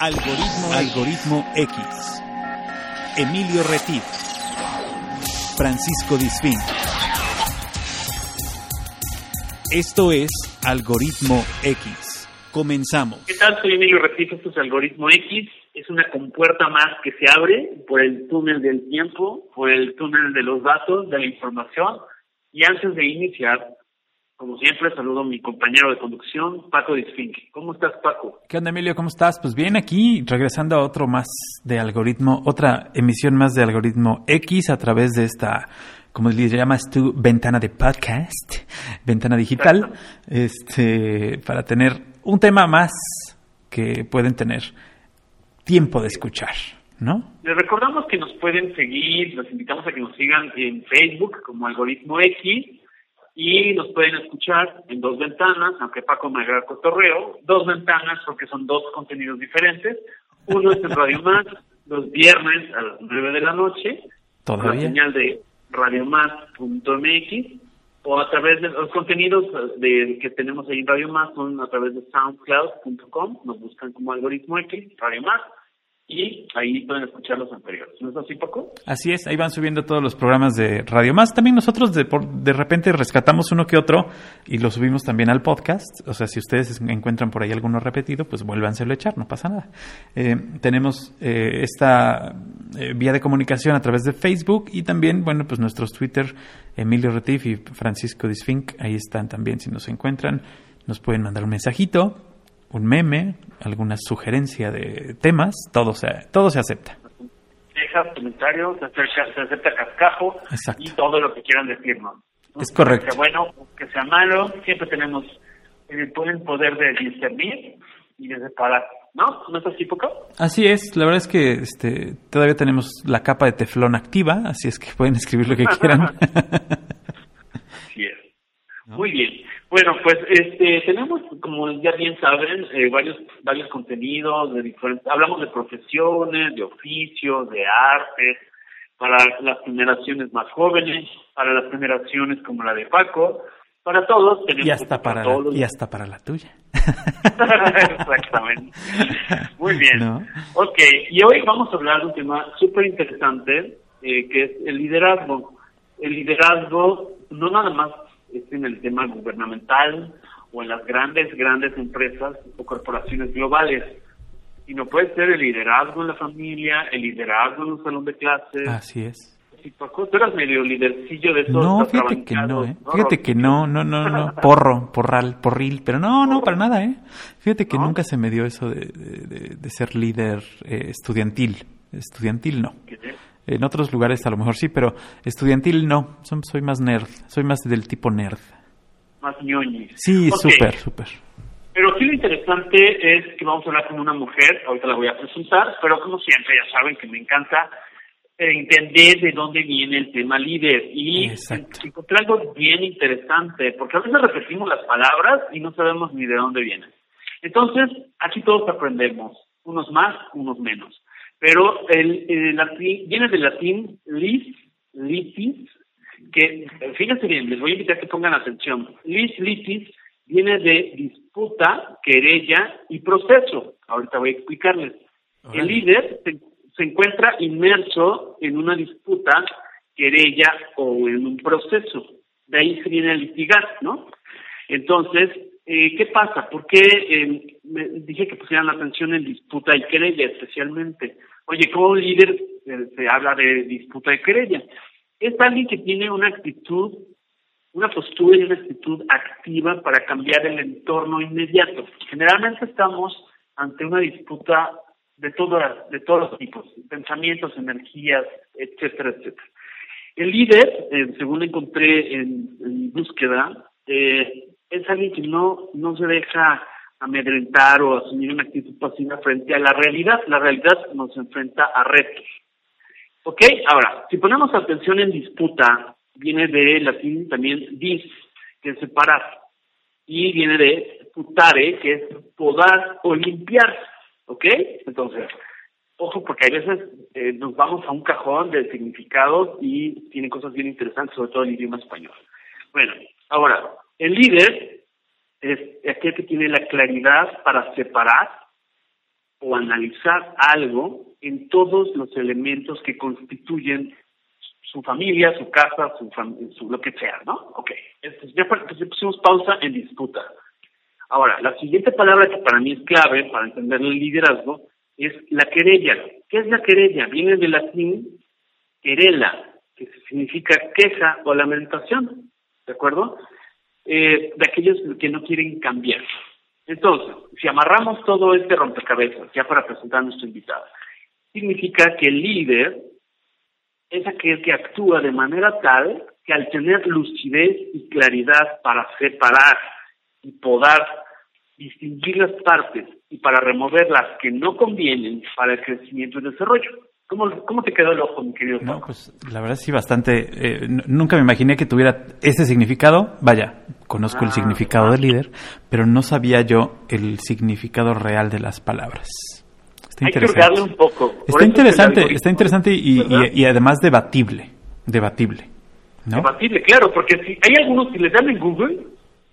Algoritmo, Algoritmo X. Emilio Retif. Francisco Disfín. Esto es Algoritmo X. Comenzamos. ¿Qué tal? Soy Emilio Retif, esto es Algoritmo X. Es una compuerta más que se abre por el túnel del tiempo, por el túnel de los datos, de la información. Y antes de iniciar, como siempre, saludo a mi compañero de conducción, Paco Disfink. ¿Cómo estás, Paco? ¿Qué onda, Emilio? ¿Cómo estás? Pues bien, aquí regresando a otro más de algoritmo, otra emisión más de algoritmo X a través de esta, como le llamas tú, ventana de podcast, ventana digital, este, para tener un tema más que pueden tener tiempo de escuchar. ¿No? Les recordamos que nos pueden seguir, los invitamos a que nos sigan en Facebook como Algoritmo X y nos pueden escuchar en dos ventanas, aunque Paco me haga cotorreo, dos ventanas porque son dos contenidos diferentes. Uno es en Radio Más, los viernes a las nueve de la noche, ¿Todavía? la señal de radiomás.mx, o a través de los contenidos de, que tenemos ahí en Radio Más son a través de soundcloud.com, nos buscan como algoritmo X, Radio Más, y ahí pueden escuchar los anteriores. ¿No es así, Paco? Así es, ahí van subiendo todos los programas de Radio Más. También nosotros de, de repente rescatamos uno que otro y lo subimos también al podcast. O sea, si ustedes encuentran por ahí alguno repetido, pues vuélvanselo a echar, no pasa nada. Eh, tenemos eh, esta eh, vía de comunicación a través de Facebook y también, bueno, pues nuestros Twitter, Emilio Retif y Francisco Disfink, ahí están también si nos encuentran. Nos pueden mandar un mensajito, un meme, alguna sugerencia de temas, todo se, todo se acepta. Deja comentarios, se, acerca, se acepta cascajo Exacto. y todo lo que quieran decirnos. ¿no? Es correcto. Que sea bueno, que sea malo, siempre tenemos el poder de discernir y de separar. ¿No? ¿No es así, Poco? Así es, la verdad es que este, todavía tenemos la capa de teflón activa, así es que pueden escribir lo que quieran. Muy bien. Bueno, pues este, tenemos, como ya bien saben, eh, varios varios contenidos de diferentes. Hablamos de profesiones, de oficios, de artes, para las generaciones más jóvenes, para las generaciones como la de Paco, para todos. Tenemos y hasta para, para todos. La, y hasta para la tuya. Exactamente. Muy bien. ¿No? Ok, y hoy vamos a hablar de un tema súper interesante, eh, que es el liderazgo. El liderazgo no nada más es en el tema gubernamental o en las grandes, grandes empresas o corporaciones globales, sino puede ser el liderazgo en la familia, el liderazgo en un salón de clases. Así es. Paco, tú eras medio lidercillo de esos No, fíjate que no, ¿eh? ¿no? Fíjate que no, no, no, no, porro, porral, porril, pero no, no, para nada, ¿eh? Fíjate que ¿No? nunca se me dio eso de, de, de ser líder eh, estudiantil. Estudiantil no. En otros lugares a lo mejor sí, pero estudiantil no. Soy más nerd. Soy más del tipo nerd. Más ñoñi. Sí, okay. súper, súper. Pero aquí lo interesante es que vamos a hablar con una mujer. Ahorita la voy a presentar, pero como siempre ya saben que me encanta entender de dónde viene el tema líder y Exacto. encontrar algo bien interesante, porque a veces repetimos las palabras y no sabemos ni de dónde vienen. Entonces, aquí todos aprendemos, unos más, unos menos pero el, el, latín, viene del latín lis, litis, que, fíjense bien, les voy a invitar a que pongan atención. Lis, litis, viene de disputa, querella y proceso. Ahorita voy a explicarles. El líder se, se, encuentra inmerso en una disputa, querella o en un proceso. De ahí se viene a litigar, ¿no? Entonces, eh, ¿qué pasa? ¿Por qué eh, me dije que pusieran la atención en disputa y querella especialmente? Oye, como líder eh, se habla de disputa y querella. Es alguien que tiene una actitud, una postura y una actitud activa para cambiar el entorno inmediato. Generalmente estamos ante una disputa de, todas, de todos los tipos, pensamientos, energías, etcétera, etcétera. El líder, eh, según encontré en, búsqueda, eh, es alguien que no, no se deja amedrentar o asumir una actitud pasiva frente a la realidad. La realidad nos enfrenta a retos. ¿Ok? Ahora, si ponemos atención en disputa, viene de latín también dis, que es separar, y viene de putare, que es podar o limpiar. ¿Ok? Entonces, ojo, porque a veces eh, nos vamos a un cajón de significados y tiene cosas bien interesantes, sobre todo el idioma español. Bueno, ahora, el líder es aquel que tiene la claridad para separar o analizar algo en todos los elementos que constituyen su familia, su casa, su, su lo que sea, ¿no? Ok, ya pusimos pausa en disputa. Ahora, la siguiente palabra que para mí es clave para entender el liderazgo es la querella. ¿Qué es la querella? Viene del latín querela, que significa queja o lamentación, ¿de acuerdo? Eh, de aquellos que no quieren cambiar. Entonces, si amarramos todo este rompecabezas, ya para presentar a nuestro invitado, significa que el líder es aquel que actúa de manera tal que al tener lucidez y claridad para separar y poder distinguir las partes y para remover las que no convienen para el crecimiento y desarrollo. ¿Cómo, cómo te quedó el ojo, mi querido No, pues la verdad sí, bastante. Eh, nunca me imaginé que tuviera ese significado. Vaya, conozco el ah, significado de líder, pero no sabía yo el significado real de las palabras. Está interesante. un poco. está interesante, está interesante y, y, además debatible. Debatible. ¿no? Debatible, claro, porque si hay algunos que les dan en Google,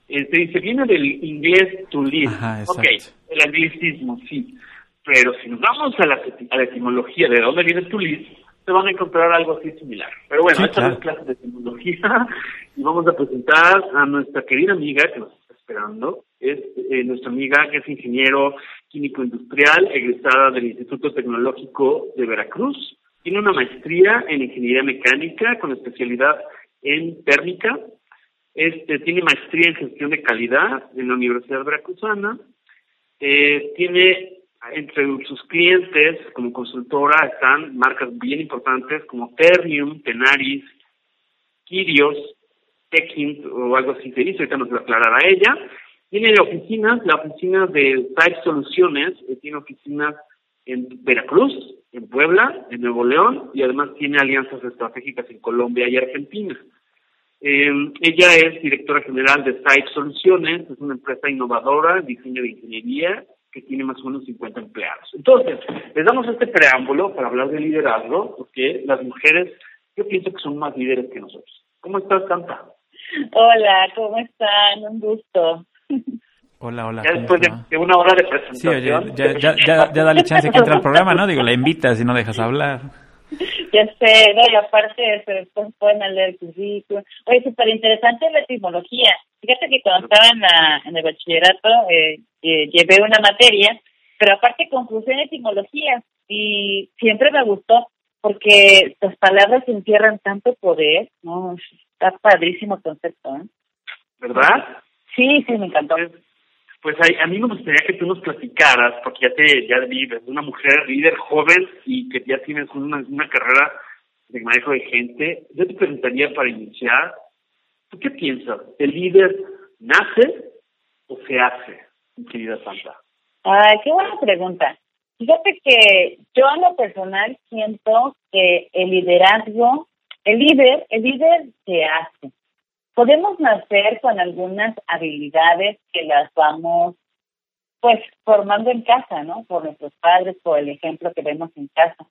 eh, te dice, viene del inglés to lead. ok, el anglicismo, sí. Pero si nos vamos a la, a la etimología de dónde viene to lead, te van a encontrar algo así similar. Pero bueno, esta es clase de etimología y vamos a presentar a nuestra querida amiga que nos está esperando. Es eh, nuestra amiga que es ingeniero químico industrial, egresada del Instituto Tecnológico de Veracruz. Tiene una maestría en ingeniería mecánica con especialidad en térmica este, tiene maestría en gestión de calidad en la Universidad Veracruzana. Eh, tiene entre sus clientes como consultora están marcas bien importantes como Ternium, Tenaris, Kirios, Techint o algo así se dice, ahorita nos lo aclarará ella. Tiene oficinas, la oficina de Type Soluciones, eh, tiene oficinas en Veracruz, en Puebla, en Nuevo León y además tiene alianzas estratégicas en Colombia y Argentina. Eh, ella es directora general de Site Soluciones, es una empresa innovadora, diseño de ingeniería, que tiene más o menos 50 empleados. Entonces, les damos este preámbulo para hablar de liderazgo, porque las mujeres, yo pienso que son más líderes que nosotros. ¿Cómo estás, Santa? Hola, ¿cómo están? Un gusto. Hola, hola. Ya después de, una hora de presentación. Sí, oye, ya, ya, ya, ya, dale chance que entre al programa, ¿no? Digo, la invitas y no dejas hablar. Ya sé, no, y aparte se después pueden leer el currículum. Oye, súper interesante la etimología. Fíjate que cuando estaba en, la, en el bachillerato eh, eh, llevé una materia, pero aparte conclusión en etimología y siempre me gustó porque las palabras encierran tanto poder, ¿no? Está padrísimo el concepto, ¿eh? ¿Verdad? Sí, sí, me encantó. Pues a, mí me gustaría que tú nos platicaras, porque ya te ya vives, una mujer líder joven y que ya tienes una, una carrera de manejo de gente. Yo te preguntaría para iniciar, ¿tú qué piensas? ¿El líder nace o se hace, mi querida Santa? Ay, qué buena pregunta. Fíjate que yo en lo personal siento que el liderazgo, el líder, el líder se hace podemos nacer con algunas habilidades que las vamos pues formando en casa, ¿no? Por nuestros padres, por el ejemplo que vemos en casa.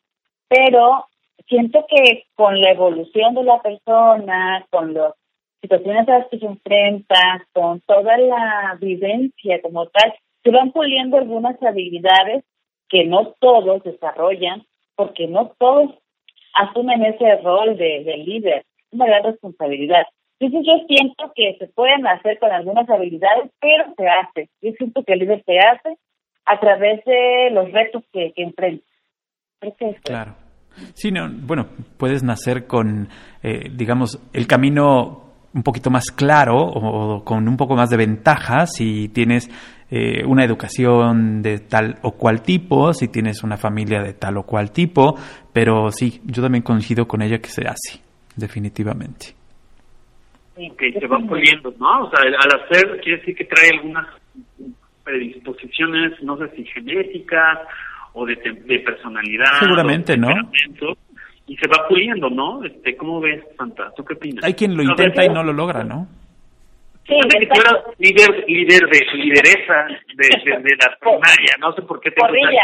Pero siento que con la evolución de la persona, con las situaciones a las que se enfrenta, con toda la vivencia como tal, se van puliendo algunas habilidades que no todos desarrollan, porque no todos asumen ese rol de, de líder, una gran responsabilidad. Entonces yo siento que se pueden hacer con algunas habilidades, pero se hace. Yo siento que el líder se hace a través de los retos que, que enfrenta. Claro. Sí, no, bueno, puedes nacer con, eh, digamos, el camino un poquito más claro o, con un poco más de ventaja si tienes eh, una educación de tal o cual tipo, si tienes una familia de tal o cual tipo, pero sí, yo también coincido con ella que se hace, definitivamente que se van puliendo, ¿no? O sea, al hacer quiere decir que trae algunas predisposiciones, no sé si genéticas o de, de personalidad. Seguramente, ¿no? Y se va puliendo, ¿no? Este, ¿Cómo ves, Santa? ¿Tú qué opinas? Hay quien lo intenta y no lo logra, ¿no? Sí, líder, líder de lideresa de, de, la primaria, no sé por qué te Porrilla.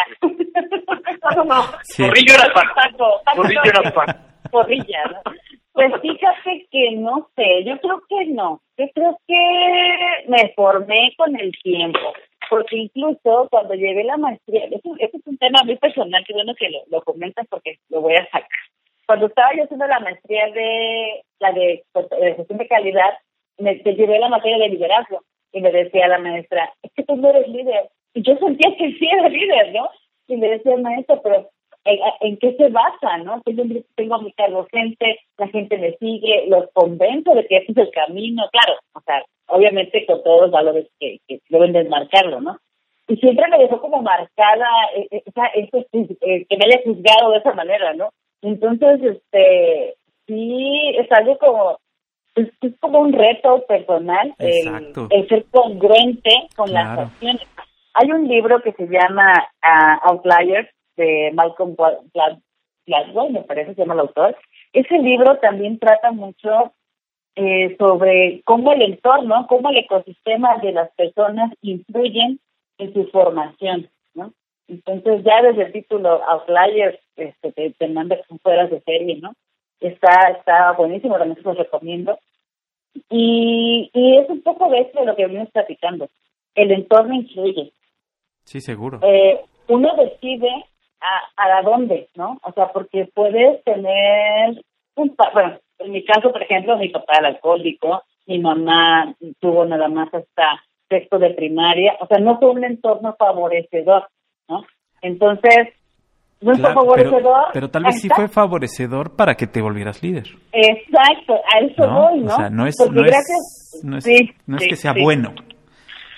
no, no, Porrillo era Paco. Porrillo era Paco. Porrilla, ¿no? Pues fíjate que no sé, yo creo que no. Yo creo que me formé con el tiempo. porque incluso cuando llevé la maestría, eso, es un tema muy personal, que bueno que lo, comentas porque lo voy a sacar. Cuando estaba yo haciendo la maestría de la de, gestión de calidad, me llevé la materia de liderazgo y me decía la maestra, es que tú no eres líder. Y yo sentía que sí era líder, ¿no? Y me decía, maestro, pero ¿en, qué se basa, no? Tengo, tengo a mi cargo gente, la gente me sigue, los convenzo de que ese es el camino, claro, o sea, obviamente con todos los valores que, que deben desmarcarlo, ¿no? Y siempre me dejó como marcada eh, eh, esa, eso, eh, que me haya juzgado de esa manera, ¿no? Entonces, este, sí, es algo como, es, como un reto personal el, ser congruente con las acciones. Hay un libro que se llama uh, Outliers de Malcolm Gladwell, me parece que se llama el autor. Ese libro también trata mucho eh, sobre cómo el entorno, cómo el ecosistema de las personas influyen en su formación, ¿no? Entonces ya desde el título Outliers este, te, te manda fueras de serie, ¿no? Está, está buenísimo, también se los recomiendo. Y, y es un poco de de lo que venimos platicando. El entorno influye. Sí, seguro. Eh, uno decide a, a dónde, ¿no? O sea, porque puedes tener un... Bueno, en mi caso, por ejemplo, mi papá era alcohólico, mi mamá tuvo nada más hasta sexto de primaria, o sea, no fue un entorno favorecedor, ¿no? Entonces, no fue favorecedor. Pero, tal vez sí fue favorecedor para que te volvieras líder. Exacto, a eso voy, ¿no? O sea, no es, no es, no es, no es que sea bueno.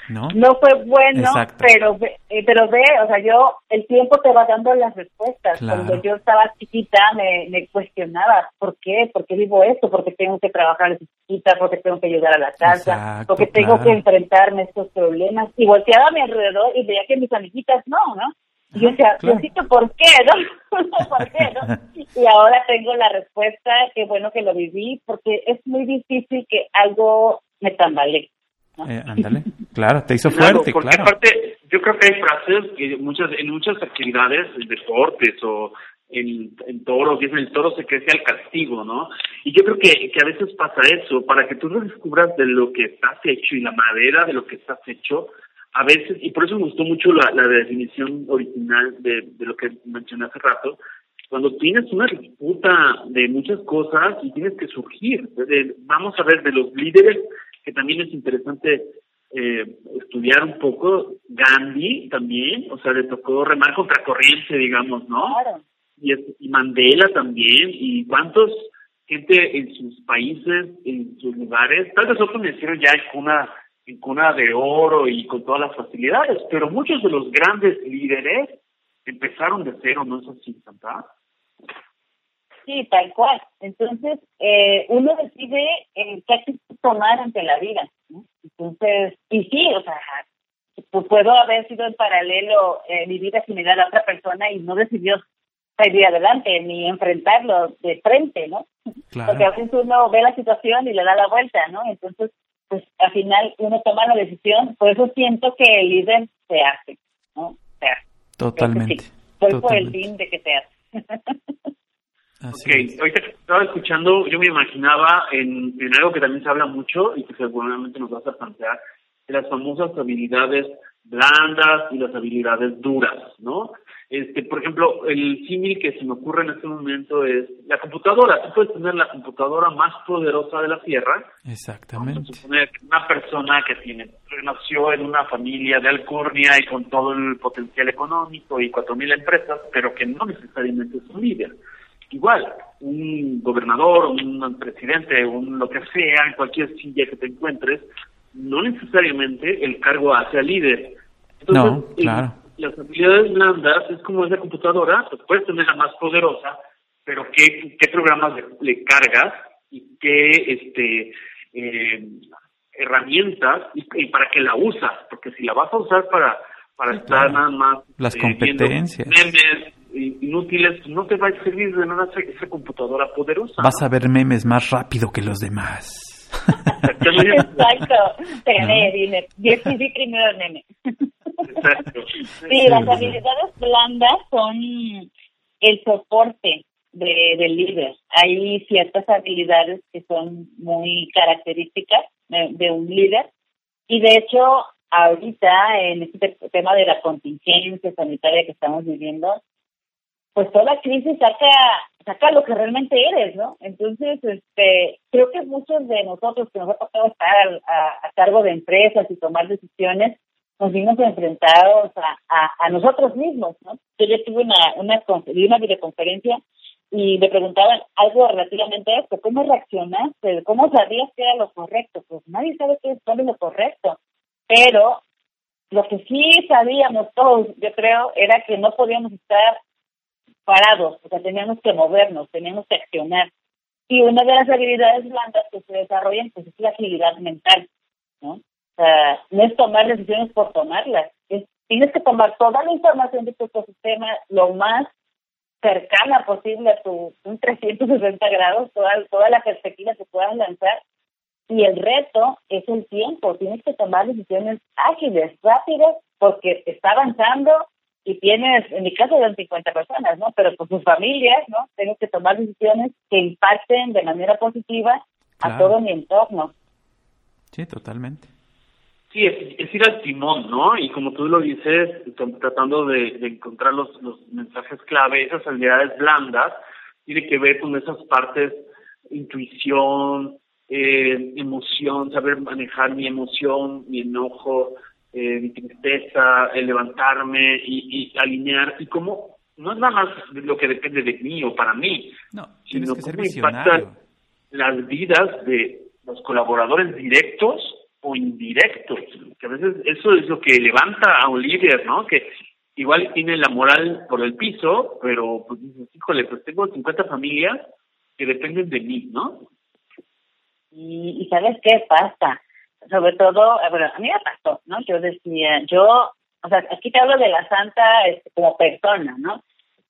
¿No? No fue bueno, pero eh, pero ve, o sea, yo, el tiempo te va dando las respuestas. Cuando yo estaba chiquita me, me cuestionaba, ¿por qué? ¿Por qué vivo esto? ¿Por qué tengo que trabajar desde chiquita? ¿Por qué tengo que ayudar a la casa? ¿Por qué tengo que enfrentarme a estos problemas? Y volteaba a mi alrededor y veía que mis amiguitas no, ¿no? Y yo decía, ¿por qué, no? ¿Por qué, no? Y ahora tengo la respuesta, qué bueno que lo viví, porque es muy difícil que algo me tambalee. Eh, ándale, claro, te hizo fuerte, porque aparte, yo creo que hay frases que muchas, en muchas actividades, en deportes o en, en toros, y el toro se crece al castigo, ¿no? Y yo creo que, que a veces pasa eso, para que tú lo descubras de lo que estás hecho y la madera de lo que estás hecho, a veces, y por eso me gustó mucho la, la definición original de, de lo que mencioné hace rato, cuando tienes una disputa de muchas cosas y tienes que surgir, vamos a ver, de los líderes que también es interesante eh, estudiar un poco. Gandhi también, o sea, le tocó remar contra corriente, digamos, ¿no? Y, y Mandela también, y cuántos gente en sus países, en sus lugares, tal vez otros nacieron ya en cuna, en cuna de oro y con todas las facilidades, pero muchos de los grandes líderes empezaron de cero, ¿no es así, Santa? Sí, tal cual. Entonces, eh, uno decide eh, qué actitud tomar ante la vida. Entonces, y sí, o sea, pues puedo haber sido en paralelo eh, mi vida similar a otra persona y no decidió salir adelante ni enfrentarlo de frente, ¿no? Porque a veces uno ve la situación y le da la vuelta, ¿no? Entonces, pues al final uno toma la decisión, por eso siento que el líder se hace, ¿no? O sea, Totalmente. Sí, por el fin de que se hace. ok, ahorita estaba escuchando, yo me imaginaba en, en algo que también se habla mucho y que seguramente nos vas a plantear, las famosas habilidades blandas y las habilidades duras, ¿no? Este, por ejemplo, el símil que se me ocurre en este momento es la computadora. Tú puedes tener la computadora más poderosa de la Tierra. Exactamente. una persona que tiene, nació en una familia de alcurnia y con todo el potencial económico y cuatro mil empresas, pero que no necesariamente es un líder igual, un gobernador, un presidente, un lo que sea, en cualquier silla que te encuentres, no necesariamente el cargo hace líder. Entonces, no, claro. las habilidades blandas es como esa computadora, pues puedes tener la más poderosa, pero qué, qué programas le, cargas y qué este eh, herramientas y, para qué la usas, porque si la vas a usar para para estar nada más las eh, competencias inútiles, no te va a servir de nada esa computadora poderosa. Vas a ver memes más rápido que los demás. Exacto. Tener, primero meme. Exacto. Sí, las habilidades blandas son el soporte de, del líder. Hay ciertas habilidades que son muy características de, de un líder y de hecho ahorita en este tema de la contingencia sanitaria que estamos viviendo, pues toda crisis saca saca lo que realmente eres, ¿no? Entonces, este, creo que muchos de nosotros que nos ha tocado estar a, cargo de empresas y tomar decisiones, nos vimos enfrentados a, a, nosotros mismos, ¿no? Yo ya tuve una, una, una videoconferencia y me preguntaban algo relativamente a esto, ¿cómo reaccionaste? ¿Cómo sabías que era lo correcto? Pues nadie sabe qué es, lo correcto, pero lo que sí sabíamos todos, yo creo, era que no podíamos estar parados, o sea, teníamos que movernos, teníamos que accionar. Y una de las habilidades blandas que se desarrollan pues es la agilidad mental, ¿no? O sea, no es tomar decisiones por tomarlas, es, tienes que tomar toda la información de tu ecosistema lo más cercana posible a tu un 360 grados, toda, toda la perspectiva que puedas lanzar. Y el reto es el tiempo, tienes que tomar decisiones ágiles, rápidas, porque está avanzando y tienes, en mi caso, de 50 personas, ¿no? Pero con sus familias, ¿no? Tienes que tomar decisiones que impacten de manera positiva a todo mi entorno. Sí, totalmente. Sí, es, ir al timón, ¿no? Y como tú lo dices, tratando de, encontrar los, los mensajes clave, esas habilidades blandas, tiene que ver con esas partes, intuición, eh, emoción, saber manejar mi emoción, mi enojo, eh, mi tristeza, el levantarme y, alinear, y cómo no es nada más lo que depende de mí o para mí, no, sino que cómo impactan las vidas de los colaboradores directos o indirectos, que a veces eso es lo que levanta a un líder, ¿no? Que igual tiene la moral por el piso, pero pues dices, híjole, pues tengo 50 familias que dependen de mí, ¿no? Y, y ¿sabes qué pasa? Sobre todo, bueno, a mí me pasó, ¿no? Yo decía, yo, o sea, aquí te hablo de la santa este, como persona, ¿no?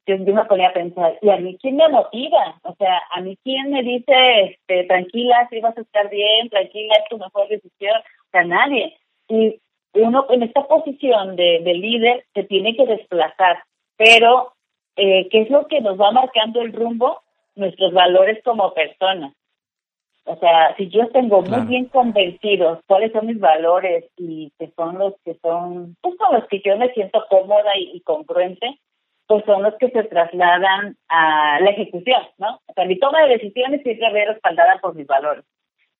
yo, me ponía a pensar, ¿y a mí quién me motiva? O sea, ¿a mí quién me dice, este, tranquila, si vas a estar bien, tranquila, es tu mejor decisión? O sea, nadie. Y uno en esta posición de, de líder se tiene que desplazar, pero eh, ¿qué es lo que nos va marcando el rumbo? Nuestros valores como personas. O sea, si yo tengo muy bien convencidos cuáles son mis valores y que son los que son, pues con los que yo me siento cómoda y congruente, pues son los que se trasladan a la ejecución, ¿no? O sea, mi toma de decisiones tiene que ver respaldada por mis valores.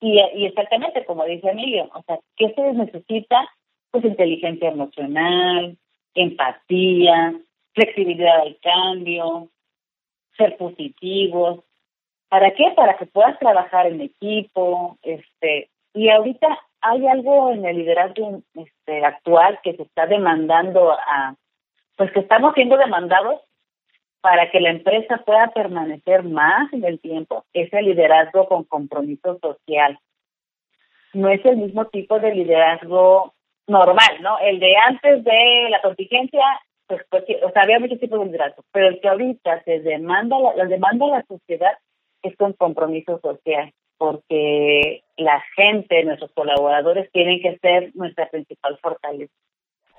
Y, y exactamente como dice Emilio, o sea, ¿qué se necesita? Pues inteligencia emocional, empatía, flexibilidad al cambio, ser positivos. ¿Para qué? Para que puedas trabajar en equipo, este, y ahorita hay algo en el liderazgo este, actual que se está demandando a pues que estamos siendo demandados para que la empresa pueda permanecer más en el tiempo, es el liderazgo con compromiso social. No es el mismo tipo de liderazgo normal, ¿no? El de antes de la contingencia, pues, pues o sea, había muchos tipos de liderazgo, pero el que ahorita se demanda, la, demanda la sociedad es con compromiso social, porque la gente, nuestros colaboradores tienen que ser nuestra principal fortaleza.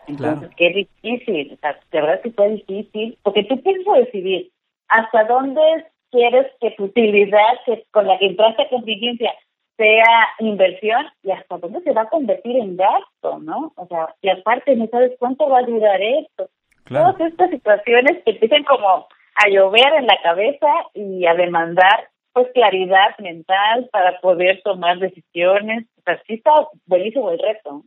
Entonces, qué difícil, o sea, de verdad que fue difícil, porque tú tienes que decidir hasta dónde quieres que tu utilidad que, con la que entraste a contingencia sea inversión y hasta dónde se va a convertir en gasto, ¿no? O sea, y aparte no sabes cuánto va a durar esto. Todas estas situaciones que empiezan como a llover en la cabeza y a demandar pues claridad mental para poder tomar decisiones. O sea, sí está buenísimo el reto.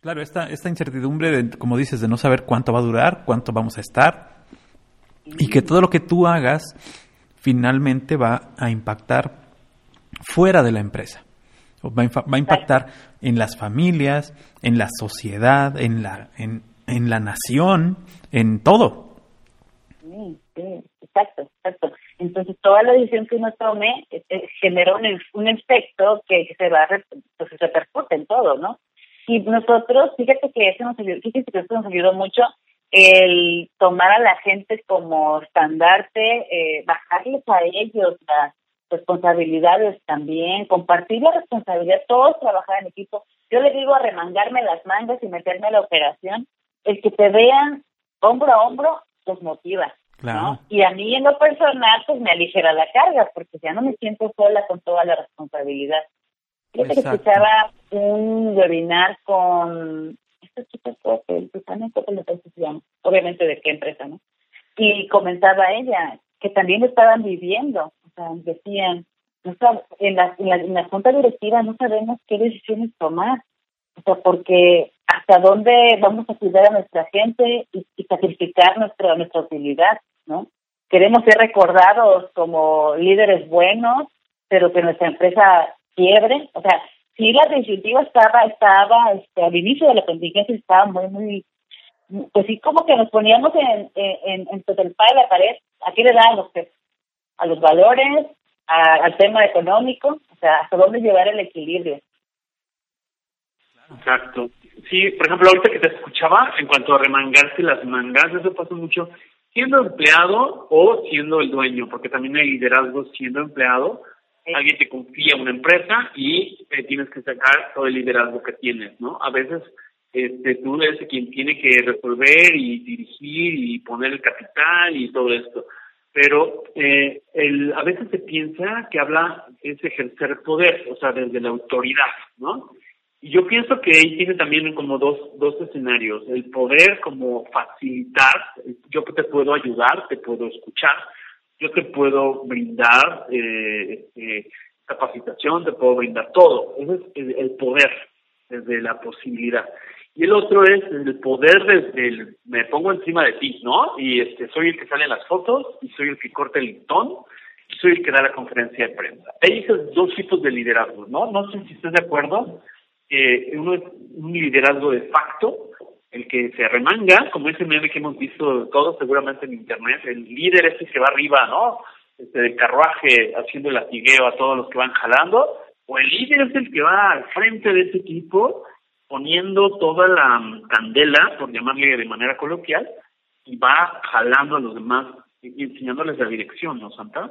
Claro, esta, esta incertidumbre, de, como dices, de no saber cuánto va a durar, cuánto vamos a estar, y que todo lo que tú hagas finalmente va a impactar fuera de la empresa. Va a, va a impactar en las familias, en la sociedad, en la, en, en la nación, en todo. Sí, sí, exacto, exacto. Entonces, toda la decisión que uno tome eh, genera un, un efecto que, se va pues, se repercute en todo, ¿no? Y nosotros, fíjate que eso nos ayudó, fíjate que eso nos ayudó mucho el tomar a la gente como estandarte, eh, bajarles a ellos las responsabilidades también, compartir la responsabilidad, todos trabajar en equipo. Yo le digo a remangarme las mangas y meterme a la operación, el que te vean hombro a hombro los motiva. Claro. Y a mí en lo personal pues me aligera la carga porque ya no me siento sola con toda la responsabilidad. Yo te escuchaba un webinar con Coppel, Susana Coppel, obviamente de qué empresa, ¿no? Y comentaba ella que también estaban viviendo, o sea, decían, no en, la, en, la, en la junta directiva no sabemos qué decisiones tomar, o sea, porque hasta dónde vamos a cuidar a nuestra gente y, sacrificar nuestra, nuestra utilidad, ¿no? Queremos ser recordados como líderes buenos, pero que nuestra empresa quiebre, o sea, si la disyuntiva estaba, estaba, este, al inicio de la contingencia estaba muy, muy, pues sí, como que nos poníamos en, en, en, el de la pared, ¿a qué le da los A los valores, al tema económico, o sea, hasta dónde llevar el equilibrio. Exacto. Sí, por ejemplo, ahorita que te escuchaba, en cuanto a remangarse las mangas, eso pasa mucho siendo empleado o siendo el dueño, porque también hay liderazgo siendo empleado. Alguien te confía una empresa y tienes que sacar todo el liderazgo que tienes, ¿no? A veces este, tú eres quien tiene que resolver y dirigir y poner el capital y todo esto. Pero eh, el, a veces se piensa que habla es ejercer poder, o sea, desde la autoridad, ¿no? Yo pienso que ahí tiene también como dos, dos escenarios. El poder como facilitar, yo te puedo ayudar, te puedo escuchar, yo te puedo brindar eh, eh, capacitación, te puedo brindar todo. Ese es el, poder desde la posibilidad. Y el otro es el poder desde el me pongo encima de ti, ¿no? Y este soy el que sale en las fotos y soy el que corta el listón y soy el que da la conferencia de prensa. Hay esos dos tipos de liderazgo, ¿no? No sé si estás de acuerdo eh, uno es un liderazgo de facto, el que se remanga, como ese meme que hemos visto todos seguramente en internet, el líder ese que va arriba, ¿no? Este del carruaje haciendo el latigueo a todos los que van jalando, o el líder es el que va al frente de ese equipo poniendo toda la candela, por llamarle de manera coloquial, y va jalando a los demás y enseñándoles la dirección, ¿no, Santa?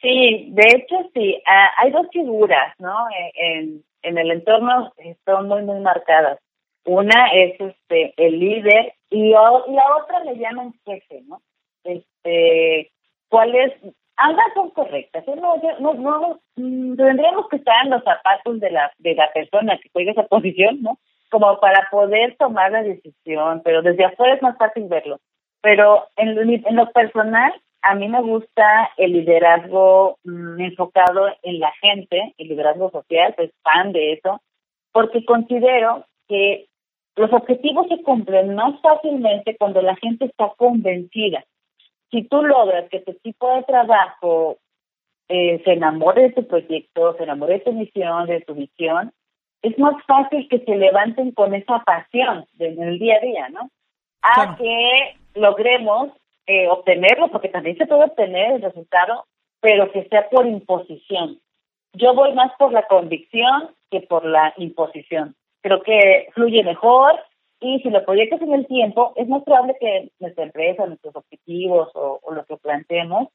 Sí, de hecho sí, ah, hay dos figuras, ¿no? En, en el entorno son muy, muy marcadas. Una es este el líder y la otra le llaman jefe, ¿no? Este, ¿cuáles? Ambas son correctas. No, no, no, mm, tendríamos que estar en los zapatos de la, de la persona que juega esa posición, ¿no? Como para poder tomar la decisión, pero desde afuera es más fácil verlo. Pero en, en lo personal, a mí me gusta el liderazgo mm, enfocado en la gente, el liderazgo social, soy fan de eso, porque considero que los objetivos se cumplen más fácilmente cuando la gente está convencida. Si tú logras que tu equipo de trabajo eh, se enamore de tu proyecto, se enamore de tu misión, de tu visión, es más fácil que se levanten con esa pasión en el día a día, ¿no? A que logremos eh, obtenerlo, porque también se puede obtener el resultado, pero que sea por imposición. Yo voy más por la convicción que por la imposición. Creo que fluye mejor y si lo proyectas en el tiempo, es más probable que nuestra empresa, nuestros objetivos o, lo que planteemos,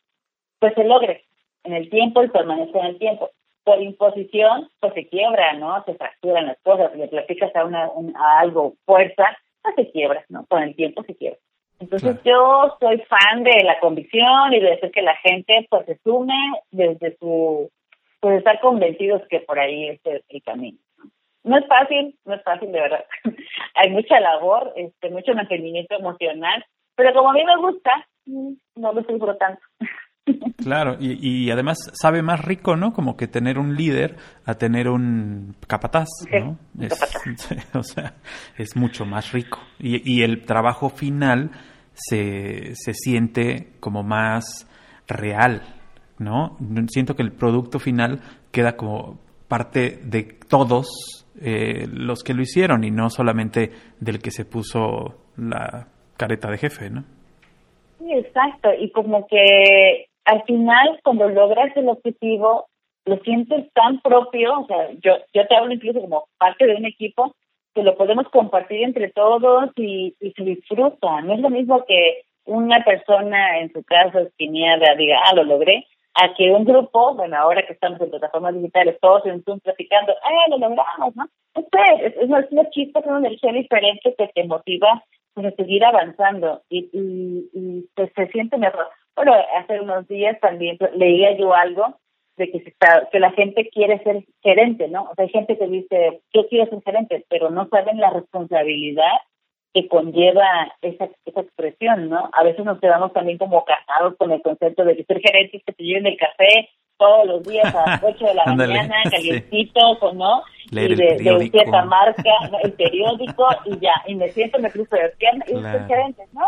pues se logre en el tiempo y permanezca en el tiempo. Por imposición, pues se quiebra, ¿no? Se fracturan las cosas, le platicas a, una, a algo fuerza, pues se quiebra, ¿no? Con el tiempo se quiebra. Entonces yo soy fan de la convicción y de hacer que la gente pues se sume desde su, pues estar convencidos que por ahí es el, camino. No es fácil, no es fácil de verdad. Hay mucha labor, este, mucho mantenimiento emocional, pero como a mí me gusta, mm, no lo sufro tanto. Claro, y, y, además sabe más rico, ¿no? Como que tener un líder a tener un capataz, ¿no? es, o sea, es mucho más rico. Y, y el trabajo final se, se siente como más real, ¿no? Siento que el producto final queda como parte de todos eh, los que lo hicieron y no solamente del que se puso la careta de jefe, ¿no? Sí, exacto. Y como que al final, cuando logras el objetivo, lo sientes tan propio, o sea, yo, yo te hablo incluso como parte de un equipo, que lo podemos compartir entre todos y, y se disfruta. No es lo mismo que una persona en su casa esquineada diga, ah, lo logré, a que un grupo, bueno, ahora que estamos en plataformas digitales, todos en Zoom platicando, ah, lo logramos, ¿no? Es, es, es una chispa, es una energía diferente que te motiva pues, a seguir avanzando y, y, y pues, se siente mejor. Bueno, hace unos días también leía yo algo de que, se está, que la gente quiere ser gerente, ¿no? O sea, hay gente que dice, yo quiero ser gerente, pero no saben la responsabilidad que conlleva esa, esa expresión, ¿no? A veces nos quedamos también como casados con el concepto de que ser gerente es que te lleven el café todos los días a las 8 de la mañana, calientito, o no, y de, cierta marca, el periódico, y ya, y me siento, me cruzo de pierna, y ser gerente. No,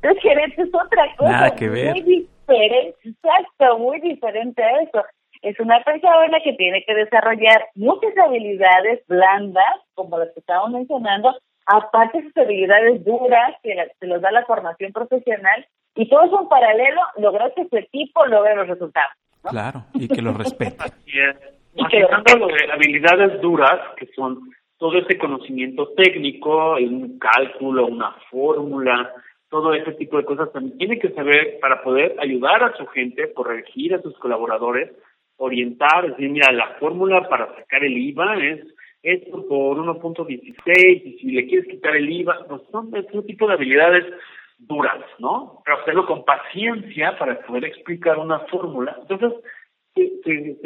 ser gerente es otra cosa, muy diferente, exacto, muy diferente a eso. Es una persona que tiene que desarrollar muchas habilidades blandas, como las que estábamos mencionando, aparte de sus habilidades duras que se los da la formación profesional, y todo eso en paralelo, lograr que su equipo logre los resultados. Claro, y que lo respete. Así es. Y que lo de habilidades duras, que son todo ese conocimiento técnico, un cálculo, una fórmula, todo ese tipo de cosas también tiene que saber para poder ayudar a su gente, corregir a sus colaboradores, orientar, decir, mira, la fórmula para sacar el IVA es esto por 1.16 y si le quieres quitar el IVA, pues son ese tipo de habilidades duras, ¿no? Pero hacerlo con paciencia para poder explicar una fórmula. Entonces, se,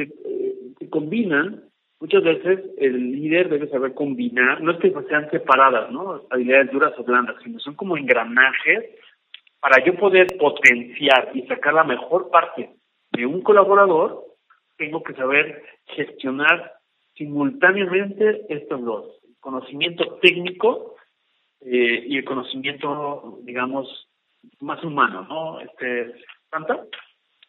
se, combinan, muchas veces el líder debe saber combinar, no es que sean separadas, ¿no? Habilidades duras o blandas, sino son como engranajes para yo poder potenciar y sacar la mejor parte de un colaborador, tengo que saber gestionar simultáneamente estos dos, conocimiento técnico eh, y el conocimiento, digamos, más humano, ¿no? Este, ¿Tanta?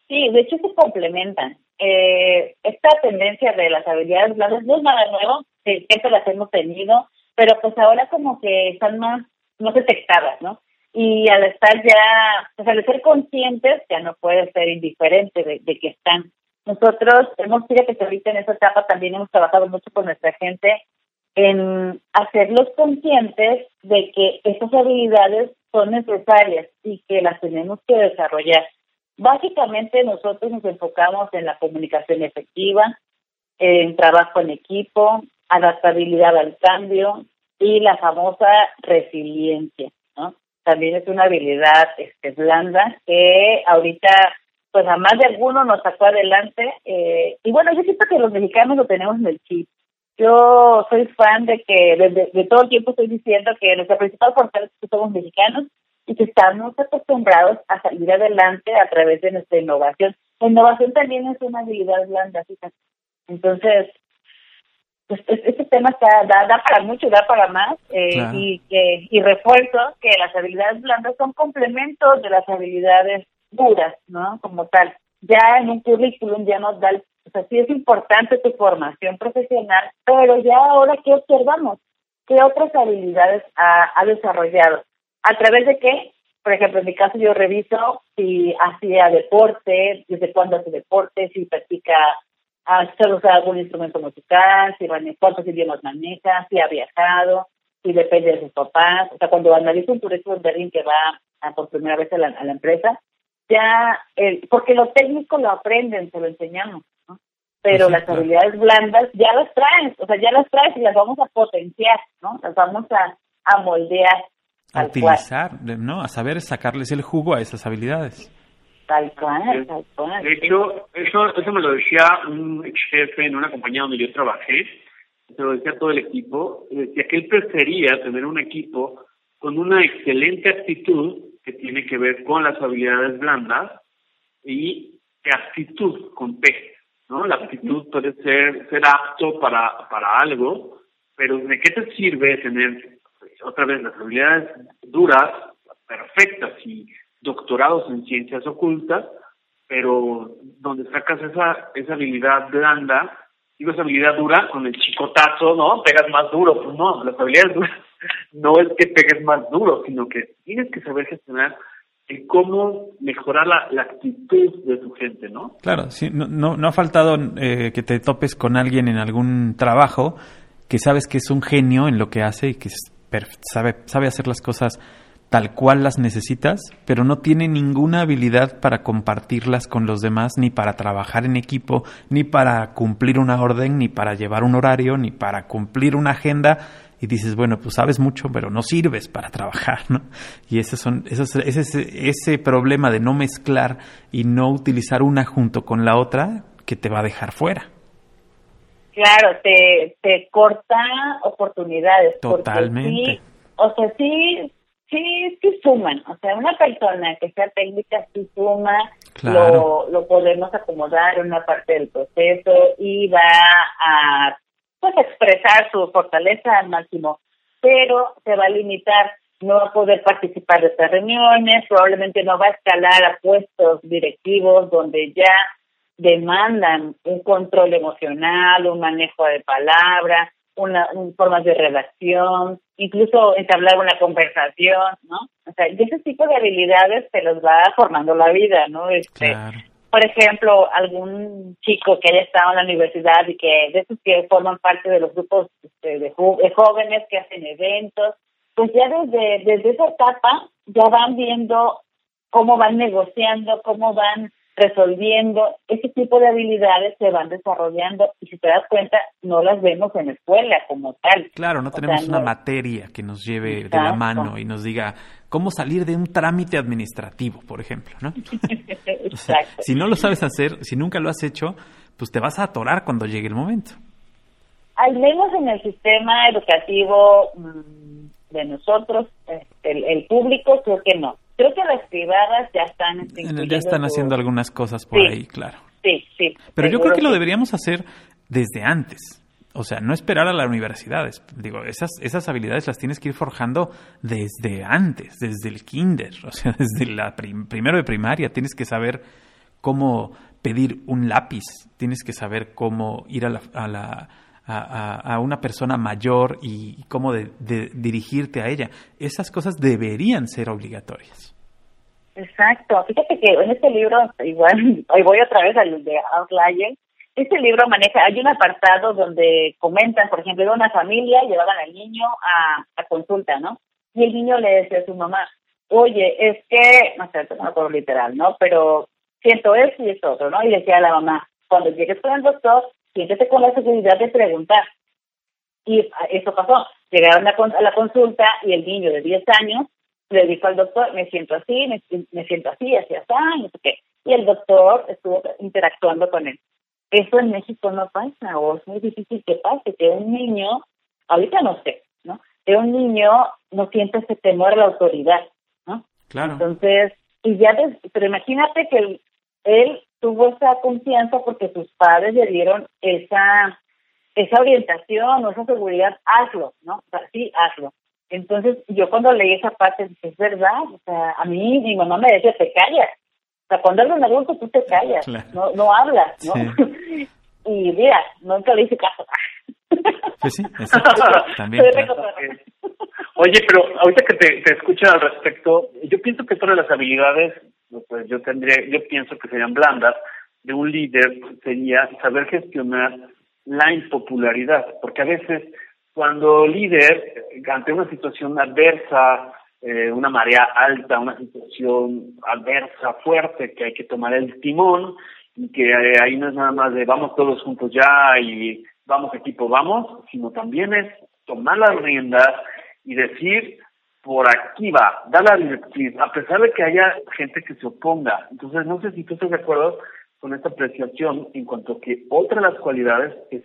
Sí, de hecho se complementan. Eh, esta tendencia de las habilidades blandas no es nada nuevo, siempre las hemos tenido, pero pues ahora como que están más, más detectadas, ¿no? Y al estar ya, pues al ser conscientes, ya no puede ser indiferente de que están. Nosotros hemos, fíjate que ahorita en esa etapa también hemos trabajado mucho con nuestra gente en hacerlos conscientes de que esas habilidades son necesarias y que las tenemos que desarrollar. Básicamente nosotros nos enfocamos en la comunicación efectiva, en trabajo en equipo, adaptabilidad al cambio y la famosa resiliencia, ¿no? También es una habilidad este, blanda que ahorita pues a más de alguno nos sacó adelante eh, y bueno, yo siento que los mexicanos lo tenemos en el chip yo soy fan de que desde todo el tiempo estoy diciendo que nuestra principal fortaleza es que somos mexicanos y que estamos acostumbrados a salir adelante a través de nuestra innovación. La innovación también es una habilidad blanda, fíjate. Entonces, pues este tema está, da, da para mucho, da para más eh, y que y refuerzo que las habilidades blandas son complementos de las habilidades duras, ¿no? Como tal. Ya en un currículum ya nos da o sea, sí es importante tu formación profesional, pero ya ahora, ¿qué observamos? ¿Qué otras habilidades ha, desarrollado? ¿A través de qué? Por ejemplo, en mi caso yo reviso si hacía deporte, desde cuándo hace deporte, si practica, ah, si usa algún instrumento musical, si cuántos idiomas maneja, si ha viajado, si depende de sus papás. O sea, cuando analizo un turismo de alguien que va por primera vez a la, a la empresa, ya, el, porque lo técnico lo aprenden, se lo enseñamos pero las habilidades blandas ya las traes, o sea, ya las traes y las vamos a potenciar, ¿no? Las vamos a, a moldear. A utilizar, ¿no? A saber sacarles el jugo a esas habilidades. Tal cual, tal cual. De hecho, eso, eso me lo decía un ex jefe en una compañía donde yo trabajé, se lo decía todo el equipo, decía que él prefería tener un equipo con una excelente actitud que tiene que ver con las habilidades blandas y actitud con P ¿no? La actitud puede ser ser apto para, para algo, pero ¿de qué te sirve tener otra vez las habilidades duras, perfectas y doctorados en ciencias ocultas, pero donde sacas esa esa habilidad blanda, y esa habilidad dura con el chicotazo, ¿no? Pegas más duro, pues no, las habilidades duras no es que pegues más duro, sino que tienes que saber gestionar en cómo mejorar la, actitud de tu gente, ¿no? Claro, sí, no, no, ha faltado eh, que te topes con alguien en algún trabajo que sabes que es un genio en lo que hace y que sabe, sabe hacer las cosas tal cual las necesitas, pero no tiene ninguna habilidad para compartirlas con los demás, ni para trabajar en equipo, ni para cumplir una orden, ni para llevar un horario, ni para cumplir una agenda y dices, bueno, pues sabes mucho, pero no sirves para trabajar, ¿no? Y ese, son, ese, ese, ese problema de no mezclar y no utilizar una junto con la otra, que te va a dejar fuera. Claro, te, te corta oportunidades. Totalmente. o sea, sí, sí, sí suman. O sea, una persona que sea técnica sí suma, lo, lo podemos acomodar en una parte del proceso y va a pues expresar su fortaleza al máximo, pero se va a limitar no va a poder participar de estas reuniones, probablemente no va a escalar a puestos directivos donde ya demandan un control emocional, un manejo de palabra, una, formas de relación, incluso entablar una conversación, ¿no? O sea, y ese tipo de habilidades se los va formando la vida, ¿no? Este, Por ejemplo, algún chico que haya estado en la universidad y que de esos que forman parte de los grupos este, de, de jóvenes que hacen eventos, pues ya desde, desde esa etapa ya van viendo cómo van negociando, cómo van resolviendo, ese tipo de habilidades se van desarrollando y si te das cuenta no las vemos en escuela como tal. Claro, no tenemos una materia que nos lleve de la mano y nos diga cómo salir de un trámite administrativo, por ejemplo, ¿no? Exacto. si no lo sabes hacer, si nunca lo has hecho, pues te vas a atorar cuando llegue el momento. Al menos en el sistema educativo mm, de nosotros, este, el, el público, creo que no Creo que las privadas ya están... Ya están haciendo algunas cosas por ahí, claro. Sí, sí. Pero yo creo que, lo deberíamos hacer desde antes. O sea, no esperar a las universidades. Digo, esas, esas habilidades las tienes que ir forjando desde antes, desde el kinder, o sea, desde la primero de primaria. Tienes que saber cómo pedir un lápiz, tienes que saber cómo ir a la, a la a, una persona mayor y cómo de, dirigirte a ella. Esas cosas deberían ser obligatorias. Exacto. Fíjate que en este libro, igual, hoy voy otra vez al de Outlier, este libro maneja, hay un apartado donde comentan, por ejemplo, de una familia, llevaban al niño a, a consulta, ¿no? Y el niño le decía a su mamá, oye, es que, no sé, no acuerdo literal, ¿no? Pero siento esto y esto otro, ¿no? Y decía a la mamá, cuando llegues con el doctor, siéntete con la seguridad de preguntar. Y eso pasó. Llegaron a la consulta y el niño de 10 años le dijo al doctor, me siento así, me, siento así, así, así, no sé qué. Y el doctor estuvo interactuando con él. Eso en México no pasa, o es muy difícil que pase, que un niño, ahorita no sé, ¿no? Que un niño no siente ese temor a la autoridad, ¿no? Claro. Entonces, y ya, pero imagínate que él tuvo esa confianza porque sus padres le dieron esa esa orientación o esa seguridad, hazlo, ¿no? O sea, sí, hazlo. Entonces, yo cuando leí esa parte dije, es verdad, o sea, a mí mi mamá me decía, te callas. O sea, cuando eres un adulto tú te callas, no, no hablas, ¿no? y mira, nunca le hice caso. Pues sí, también. Oye, pero ahorita que te, te escucho al respecto, yo pienso que todas las habilidades yo tendría, yo pienso que serían blandas, de un líder sería saber gestionar la impopularidad, porque a veces cuando líder, ante una situación adversa, eh, una marea alta, una situación adversa, fuerte, que hay que tomar el timón, y que eh, ahí no es nada más de vamos todos juntos ya y vamos equipo, vamos, sino también es tomar las riendas y decir por aquí va, da la directriz, a pesar de que haya gente que se oponga. Entonces, no sé si tú estás de acuerdo con esta apreciación en cuanto que otra de las cualidades es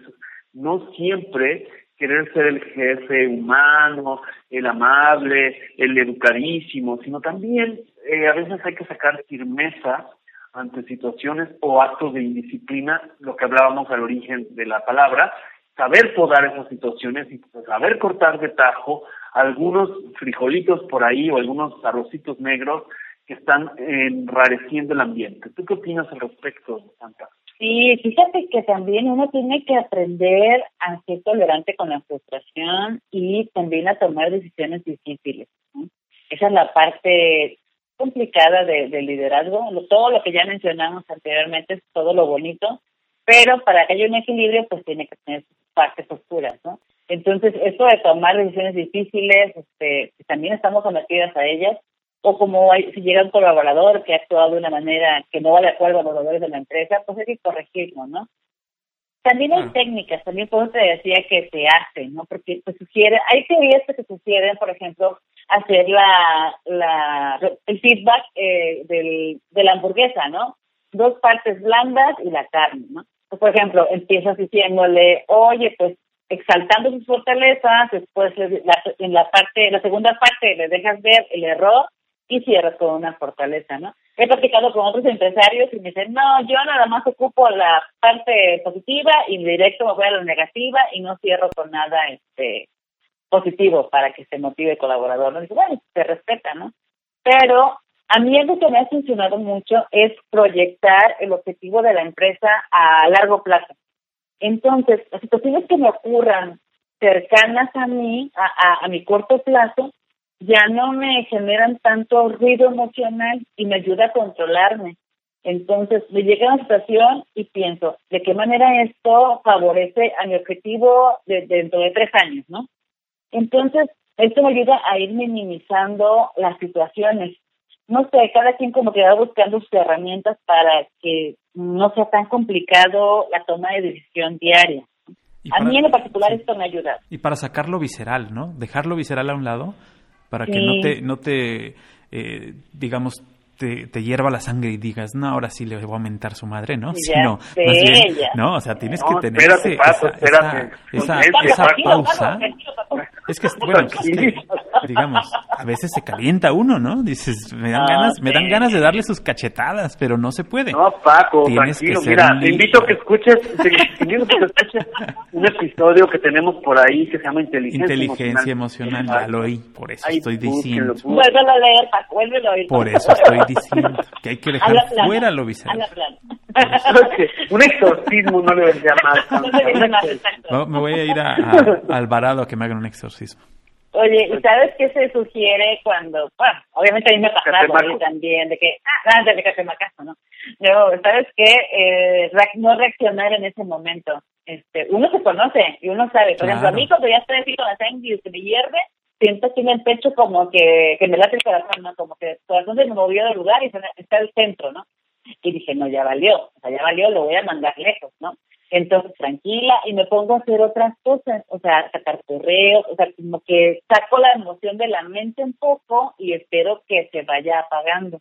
no siempre querer ser el jefe humano, el amable, el educadísimo, sino también eh, a veces hay que sacar firmeza ante situaciones o actos de indisciplina, lo que hablábamos al origen de la palabra, saber podar esas situaciones y saber cortar de tajo algunos frijolitos por ahí o algunos arrocitos negros que están enrareciendo el ambiente. ¿Tú qué opinas al respecto, Santa? Sí, fíjate que también uno tiene que aprender a ser tolerante con la frustración y también a tomar decisiones difíciles. Esa es la parte complicada del liderazgo. Todo lo que ya mencionamos anteriormente es todo lo bonito, pero para que haya un equilibrio, pues tiene que tener partes oscuras, ¿no? Entonces, esto de tomar decisiones difíciles, este, también estamos sometidas a ellas, o como hay, si llega un colaborador que ha actuado de una manera que no va de acuerdo a los valores de la empresa, pues hay que corregirlo, ¿no? También hay técnicas, también por eso te decía que se hace, ¿no? Porque pues sugiere, hay teorías que se sugieren, por ejemplo, hacer la, la el feedback eh, del, de la hamburguesa, ¿no? dos partes blandas y la carne, ¿no? Pues, por ejemplo, empiezas diciéndole, oye, pues exaltando sus fortalezas, después en la parte, la segunda parte le dejas ver el error y cierras con una fortaleza, ¿no? He platicado con otros empresarios y me dicen, no, yo nada más ocupo la parte positiva y directo me voy a la negativa y no cierro con nada este positivo para que se motive el colaborador. ¿no? Dice, bueno, se respeta, ¿no? Pero a mí algo que me ha funcionado mucho es proyectar el objetivo de la empresa a largo plazo. Entonces, las situaciones que me ocurran cercanas a mí, a, a mi corto plazo, ya no me generan tanto ruido emocional y me ayuda a controlarme. Entonces, me llega una situación y pienso, ¿de qué manera esto favorece a mi objetivo de, dentro de tres años, no? Entonces, esto me ayuda a ir minimizando las situaciones. No sé, cada quien como que va buscando sus herramientas para que no sea tan complicado la toma de decisión diaria. a mí en lo particular esto me ayuda. Y para sacarlo visceral, ¿no? Dejarlo visceral a un lado para que no te, no te eh, digamos, te, te, hierva la sangre y digas, no, ahora sí le voy a aumentar su madre, ¿no? Sino, no, o sea, tienes que tener esa, esa, pausa. Es que, bueno, digamos, a veces se calienta uno, ¿no? Dices, me dan ah, ganas, me dan ganas de darle sus cachetadas, pero no se puede. No, Paco, tranquilo, mira, te invito a que escuches, te, invito a que escuches un episodio que tenemos por ahí que se llama Inteligencia, Inteligencia Emocional. ya lo oí, por eso estoy diciendo. Vuélvelo a leer, Paco, vuélvelo a oír. Por eso estoy diciendo que hay que dejar fuera lo visceral. un exorcismo no le vendría mal. me voy a ir a, a Alvarado a que me hagan un exorcismo. Oye, ¿y sabes qué se sugiere cuando, bueno, obviamente a mí me ha también, de que, ah, antes de que se me acaso, ¿no? Pero, ¿sabes qué? Eh, no reaccionar en ese momento. Este, uno se conoce y uno sabe. Por ejemplo, a mí cuando ya estoy así con la sangre y se me hierve, siento aquí en el pecho como que, que me late el corazón, ¿no? Como que el corazón se me movió del lugar y está al centro, ¿no? Y dije, no, ya valió, o sea, ya valió, lo voy a mandar lejos, ¿no? Entonces, tranquila, y me pongo a hacer otras cosas, o sea, sacar correos, o sea, como que saco la emoción de la mente un poco y espero que se vaya apagando.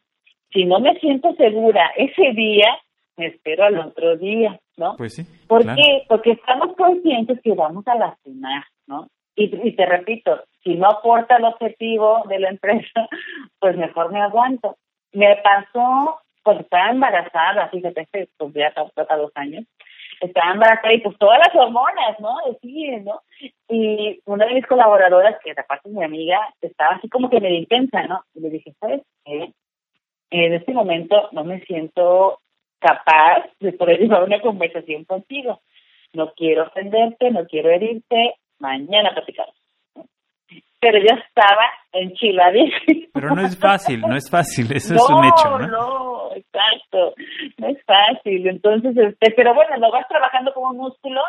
Si no me siento segura ese día, me espero al otro día, ¿no? Pues sí. ¿Por qué? Porque estamos conscientes que vamos a lastimar, ¿no? Y, y te repito, si no aporta el objetivo de la empresa, pues mejor me aguanto. Me pasó cuando estaba embarazada, fíjate, pues ya hasta dos años, estaba embarazada y pues todas las hormonas, ¿no? Deciden, ¿no? Y una de mis colaboradoras, que aparte es mi amiga, estaba así como que medio intensa, ¿no? Y le dije, ¿sabes qué? En este momento no me siento capaz de poder llevar una conversación contigo. No quiero ofenderte, no quiero herirte, mañana platicamos. Pero yo estaba enchiladísima. Pero no es fácil, no es fácil, eso es un hecho, ¿no? No, exacto, no es fácil. Entonces, este, pero bueno, lo vas trabajando como músculo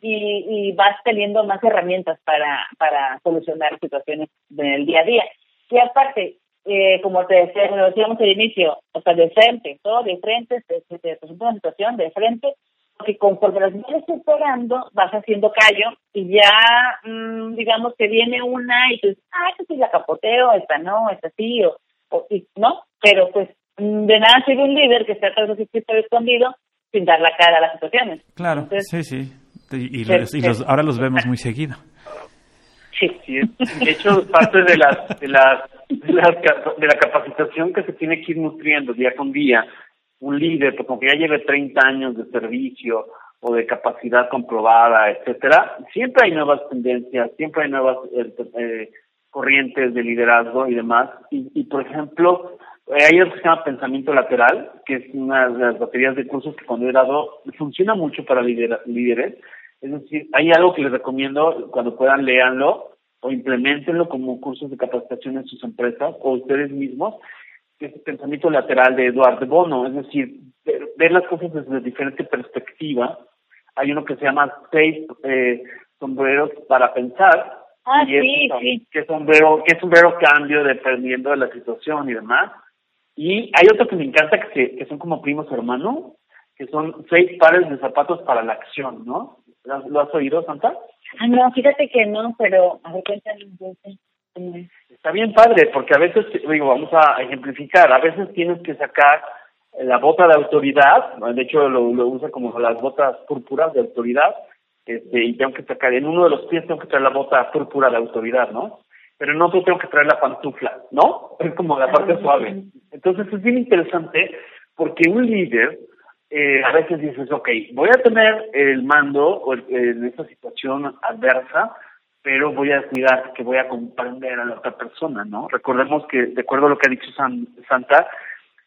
y, y vas teniendo más herramientas para, para solucionar situaciones en el día a día. Y aparte, eh, como te decía, lo decíamos al inicio, o sea, de frente, todo de frente, te, te, te una situación de frente, porque conforme las vienes superando, vas haciendo callo y ya, mmm, digamos que viene una y dices, ah, esta sí la capoteo, esta no, esta sí, o, o y, ¿no? Pero pues mm, de nada sirve un líder que está atrás de su escondido sin dar la cara a las situaciones. Claro, sí, sí. Y, los, y los, ahora los vemos muy seguido. Sí, sí. De hecho, parte de la, de, la, de, la, de la capacitación que se tiene que ir nutriendo día con día un líder, pues como que ya lleve 30 años de servicio o de capacidad comprobada, etcétera, siempre hay nuevas tendencias, siempre hay nuevas eh, eh corrientes de liderazgo y demás. Y, por ejemplo, eh, hay algo que se llama pensamiento lateral, que es una de las baterías de cursos que cuando he dado funciona mucho para líderes. Es decir, hay algo que les recomiendo, cuando puedan, léanlo o implementenlo como cursos de capacitación en sus empresas o ustedes mismos, ese pensamiento lateral de Eduardo Bono, es decir, ver, las cosas desde diferente perspectiva. Hay uno que se llama seis eh, sombreros para pensar. Ah, sí, sí. ¿Qué sombrero, qué sombrero cambio dependiendo de la situación y demás? Y hay otro que me encanta que, se, que son como primos hermanos, que son seis pares de zapatos para la acción, ¿no? ¿Lo has oído, Santa? Ah, no, fíjate que no, pero a ver, cuéntame Está bien padre, porque a veces, digo, vamos a ejemplificar, a veces tienes que sacar la bota de autoridad, de hecho lo, lo usa como las botas púrpuras de autoridad, este, y tengo que sacar, en uno de los pies tengo que traer la bota púrpura de autoridad, ¿no? Pero en otro tengo que traer la pantufla, ¿no? Es como la parte suave. Entonces es bien interesante porque un líder eh, a veces dices, ok, voy a tener el mando en esta situación adversa, pero voy a cuidar que voy a comprender a la otra persona, ¿no? Recordemos que, de acuerdo a lo que ha dicho Santa,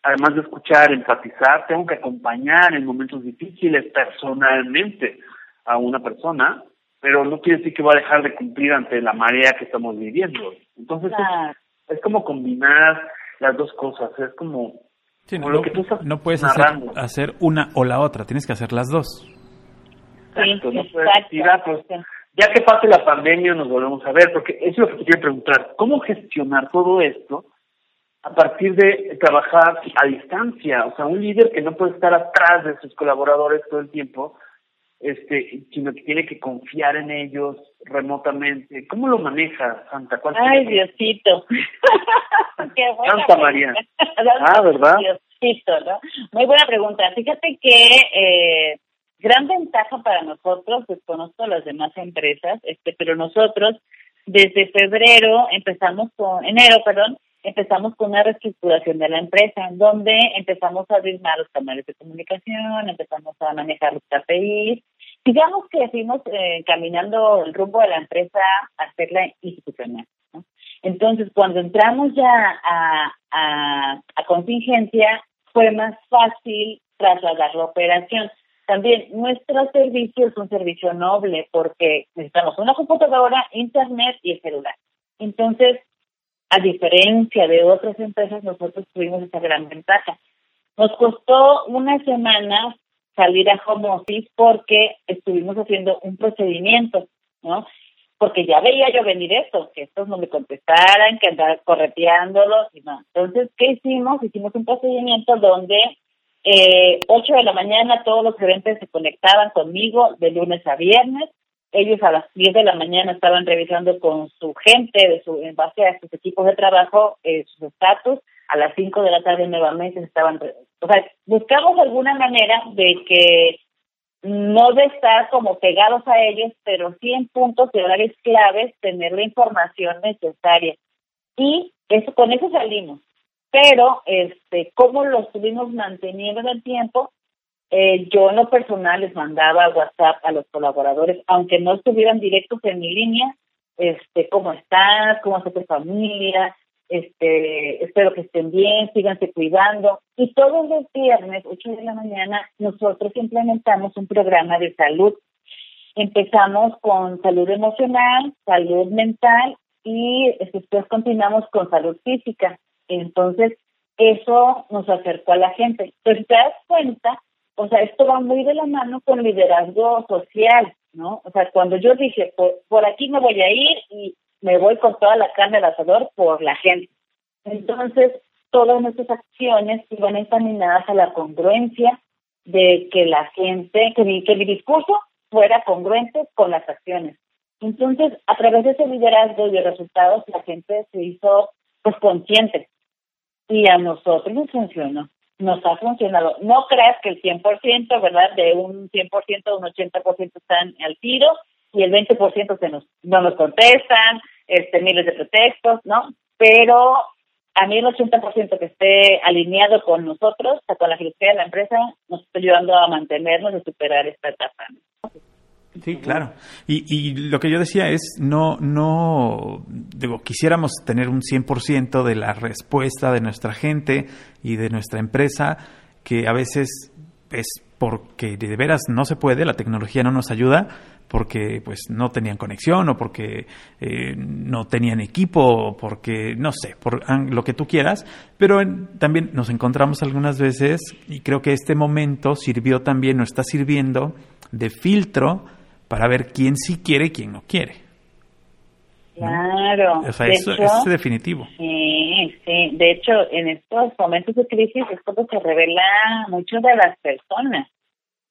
además de escuchar, empatizar, tengo que acompañar en momentos difíciles personalmente a una persona, pero no quiere decir que voy a dejar de cumplir ante la marea que estamos viviendo. Entonces, es, como combinar las dos cosas, es como, lo que tú estás no puedes hacer, hacer, una o la otra, tienes que hacer las dos. Exacto, no puedes ah, pues, ya que pase la pandemia nos volvemos a ver, porque eso es lo que te quiero preguntar, ¿cómo gestionar todo esto a partir de trabajar a distancia? O sea, un líder que no puede estar atrás de sus colaboradores todo el tiempo, este, sino que tiene que confiar en ellos remotamente. ¿Cómo lo maneja Santa? ¿Cuál Ay, Diosito. Qué Santa María. ah, ¿verdad? Diosito, ¿no? Muy buena pregunta. Fíjate que eh, gran ventaja para nosotros, desconozco las demás empresas, este, pero nosotros desde febrero empezamos con, enero, perdón, empezamos con una reestructuración de la empresa, donde empezamos a abrir más los canales de comunicación, empezamos a manejar los KPIs, digamos que fuimos eh, caminando el rumbo de la empresa a hacerla institucional. Entonces, cuando entramos ya a, contingencia, fue más fácil trasladar la operación. También nuestro servicio es un servicio noble porque necesitamos una computadora, internet y el celular. Entonces, a diferencia de otras empresas, nosotros tuvimos esa gran ventaja. Nos costó una semana salir a home office porque estuvimos haciendo un procedimiento, ¿no? Porque ya veía yo venir esto, que estos no me contestaran, que andar correteándolos y no. Entonces, ¿qué hicimos? Hicimos un procedimiento donde eh, 8 de la mañana todos los gerentes se conectaban conmigo de lunes a viernes. Ellos a las 10 de la mañana estaban revisando con su gente, de su, en base a sus equipos de trabajo, eh, sus estatus. A las 5 de la tarde nuevamente estaban. O sea, buscamos alguna manera de que no de estar como pegados a ellos, pero sí en puntos de horarios claves tener la información necesaria. Y eso con eso salimos pero este cómo lo estuvimos manteniendo en el tiempo eh, yo en lo personal les mandaba WhatsApp a los colaboradores aunque no estuvieran directos en mi línea este cómo estás cómo está tu familia este espero que estén bien síganse cuidando. Y todos los viernes 8 de la mañana nosotros implementamos un programa de salud. Empezamos con salud emocional salud mental y después continuamos con salud física entonces, eso nos acercó a la gente. Pero te das cuenta, o sea, esto va muy de la mano con liderazgo social, ¿no? O sea, cuando yo dije, por, aquí me voy a ir y me voy con toda la carne al asador por la gente. Entonces, todas nuestras acciones iban encaminadas a la congruencia de que la gente, que mi, que mi discurso fuera congruente con las acciones. Entonces, a través de ese liderazgo y de resultados, la gente se hizo pues consciente y a nosotros nos funcionó, nos ha funcionado. No creas que el 100%, ¿verdad? De un 100% a un 80% están al tiro y el 20% se nos, no nos contestan, este miles de pretextos, ¿no? Pero a mí el 80% que esté alineado con nosotros, con la filosofía de la empresa, nos está ayudando a mantenernos y superar esta etapa. Sí, claro. Y, y lo que yo decía es, no, no, digo, quisiéramos tener un 100% de la respuesta de nuestra gente y de nuestra empresa, que a veces es porque de veras no se puede, la tecnología no nos ayuda, porque pues no tenían conexión o porque eh, no tenían equipo o porque no sé, por lo que tú quieras, pero también nos encontramos algunas veces y creo que este momento sirvió también o está sirviendo de filtro para ver quién sí quiere y quién no quiere. Claro. O sea, eso es definitivo. Sí, sí. De hecho, en estos momentos de crisis es cuando se revela mucho de las personas,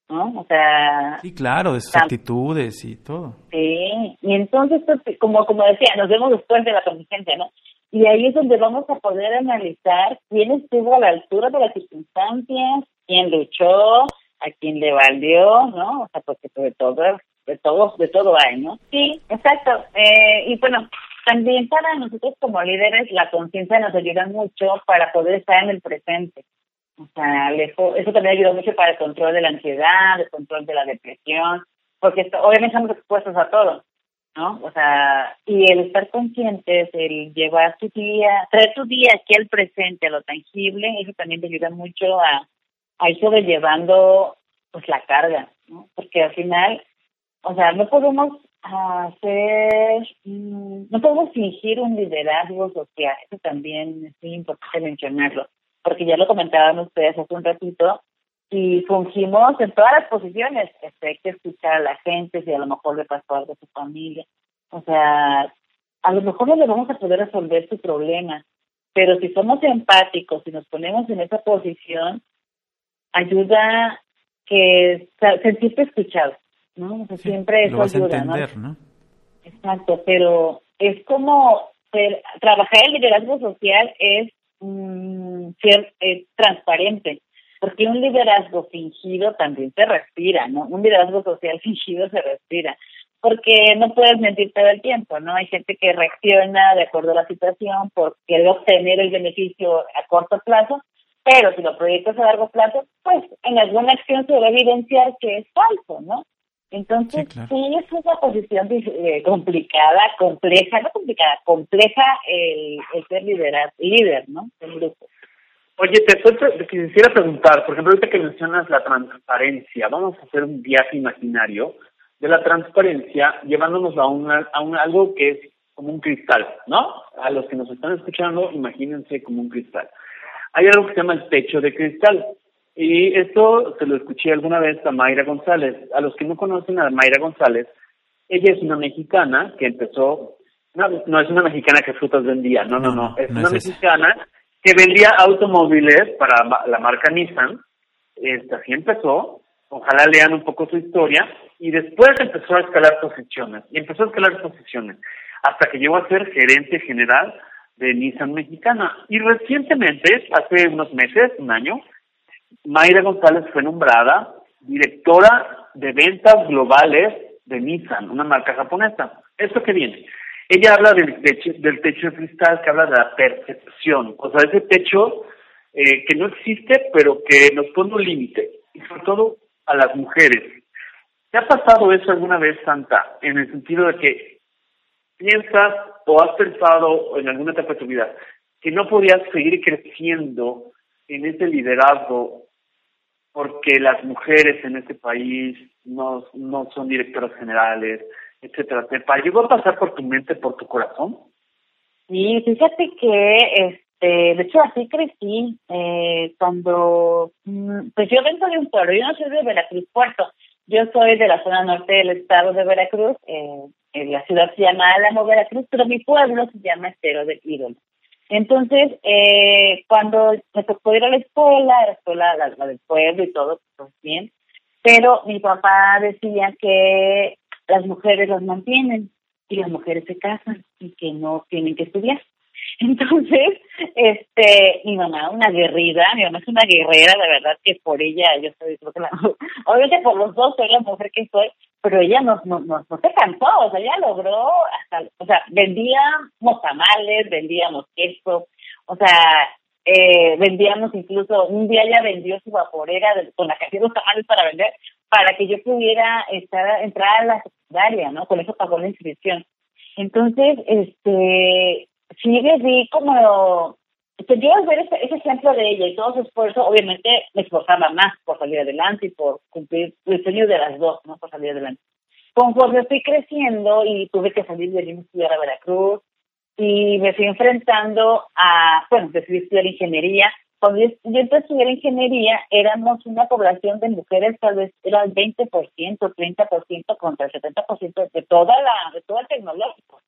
¿no? O sea... Sí, claro, de sus actitudes y todo. Sí, y entonces, pues, como como decía, nos vemos después de la contingencia, ¿no? Y ahí es donde vamos a poder analizar quién estuvo a la altura de las circunstancias, quién luchó, a quién le valió, ¿no? O sea, porque de todo, de todo, de todo hay, ¿no? Sí, exacto. Eh, y bueno, también para nosotros como líderes la conciencia nos ayuda mucho para poder estar en el presente. O sea, eso también ayuda mucho para el control de la ansiedad, el control de la depresión, porque obviamente estamos expuestos a todo, ¿no? O sea, y el estar conscientes, el llevar tu día, traer tu día aquí al presente, a lo tangible, eso también te ayuda mucho a, a ir sobrellevando pues la carga, ¿no? Porque al final, o sea, no podemos hacer, mm, no podemos fingir un liderazgo social, eso también es muy importante mencionarlo, porque ya lo comentaban ustedes hace un ratito, y fungimos en todas las posiciones, este, hay que escuchar a la gente, si a lo mejor le pasó algo a su familia, o sea, a lo mejor no le vamos a poder resolver su problema, pero si somos empáticos y nos ponemos en esa posición, ayuda que sentirte escuchado, ¿no? siempre eso ayuda, ¿no? Exacto, pero es como trabajar el liderazgo social es mm, ser transparente, porque un liderazgo fingido también se respira, ¿no? Un liderazgo social fingido se respira, porque no puedes mentir todo el tiempo, ¿no? Hay gente que reacciona de acuerdo a la situación por querer obtener el beneficio a corto plazo, pero si lo proyectas a largo plazo, pues en alguna acción se va a evidenciar que es falso, ¿no? Entonces, sí, es una posición eh, complicada, compleja, no complicada, compleja el, ser liderar, líder, ¿no? Del grupo. Oye, te, quisiera preguntar, por ejemplo, ahorita que mencionas la transparencia, vamos a hacer un viaje imaginario de la transparencia llevándonos a, una, a un, algo que es como un cristal, ¿no? A los que nos están escuchando, imagínense como un cristal hay algo que se llama el techo de cristal. Y esto se lo escuché alguna vez a Mayra González. A los que no conocen a Mayra González, ella es una mexicana que empezó, no, no es una mexicana que frutas vendía, no, no, no, es una mexicana que vendía automóviles para la marca Nissan. Este, así empezó, ojalá lean un poco su historia, y después empezó a escalar posiciones, y empezó a escalar posiciones, hasta que llegó a ser gerente general de Nissan Mexicana. Y recientemente, hace unos meses, un año, Mayra González fue nombrada directora de ventas globales de Nissan, una marca japonesa. ¿Esto qué viene? Ella habla del techo, del techo de cristal, que habla de la percepción, o sea, ese techo eh, que no existe, pero que nos pone un límite, y sobre todo a las mujeres. ¿Te ha pasado eso alguna vez, Santa, en el sentido de que piensas o has pensado en alguna etapa de tu vida que no podías seguir creciendo en ese liderazgo porque las mujeres en este país no, no son directoras generales, etcétera. ¿Te llegó a pasar por tu mente, por tu corazón? Sí, fíjate que, este, de hecho, así crecí. Eh, cuando, mm, pues yo vengo de un pueblo, yo no soy de Veracruz, Puerto, yo soy de la zona norte del estado de Veracruz, eh, la ciudad se llama Álamo, Veracruz, pero mi pueblo se llama Estero del Ídolo. Entonces, eh, cuando me tocó ir a la escuela, la escuela la, del pueblo y todo, pues bien, pero mi papá decía que las mujeres las mantienen y las mujeres se casan y que no tienen que estudiar. Entonces, este, mi mamá, una guerrida, mi mamá es una guerrera, de verdad que por ella, yo soy, creo que la, obviamente por los dos soy la mujer que soy, pero ella no, no, no, no se cansó, o sea, ella logró hasta, o sea, vendíamos tamales, vendíamos queso, o sea, eh, vendíamos incluso, un día ella vendió su vaporera con la que hacía los tamales para vender, para que yo pudiera estar, entrar a la secundaria, ¿no? Con eso pagó la inscripción. Entonces, este, sí vi como te llevas ver ese, ese, ejemplo de ella y todo su esfuerzo, obviamente me esforzaba más por salir adelante y por cumplir el sueño de las dos, ¿no? Por salir adelante. Conforme fui creciendo y tuve que salir de a estudiar a Veracruz y me fui enfrentando a, bueno, decidí estudiar ingeniería. Cuando yo, empecé a estudiar ingeniería, éramos una población de mujeres, tal vez era el 20%, 30% contra el 70% de toda la, de todo el tecnológico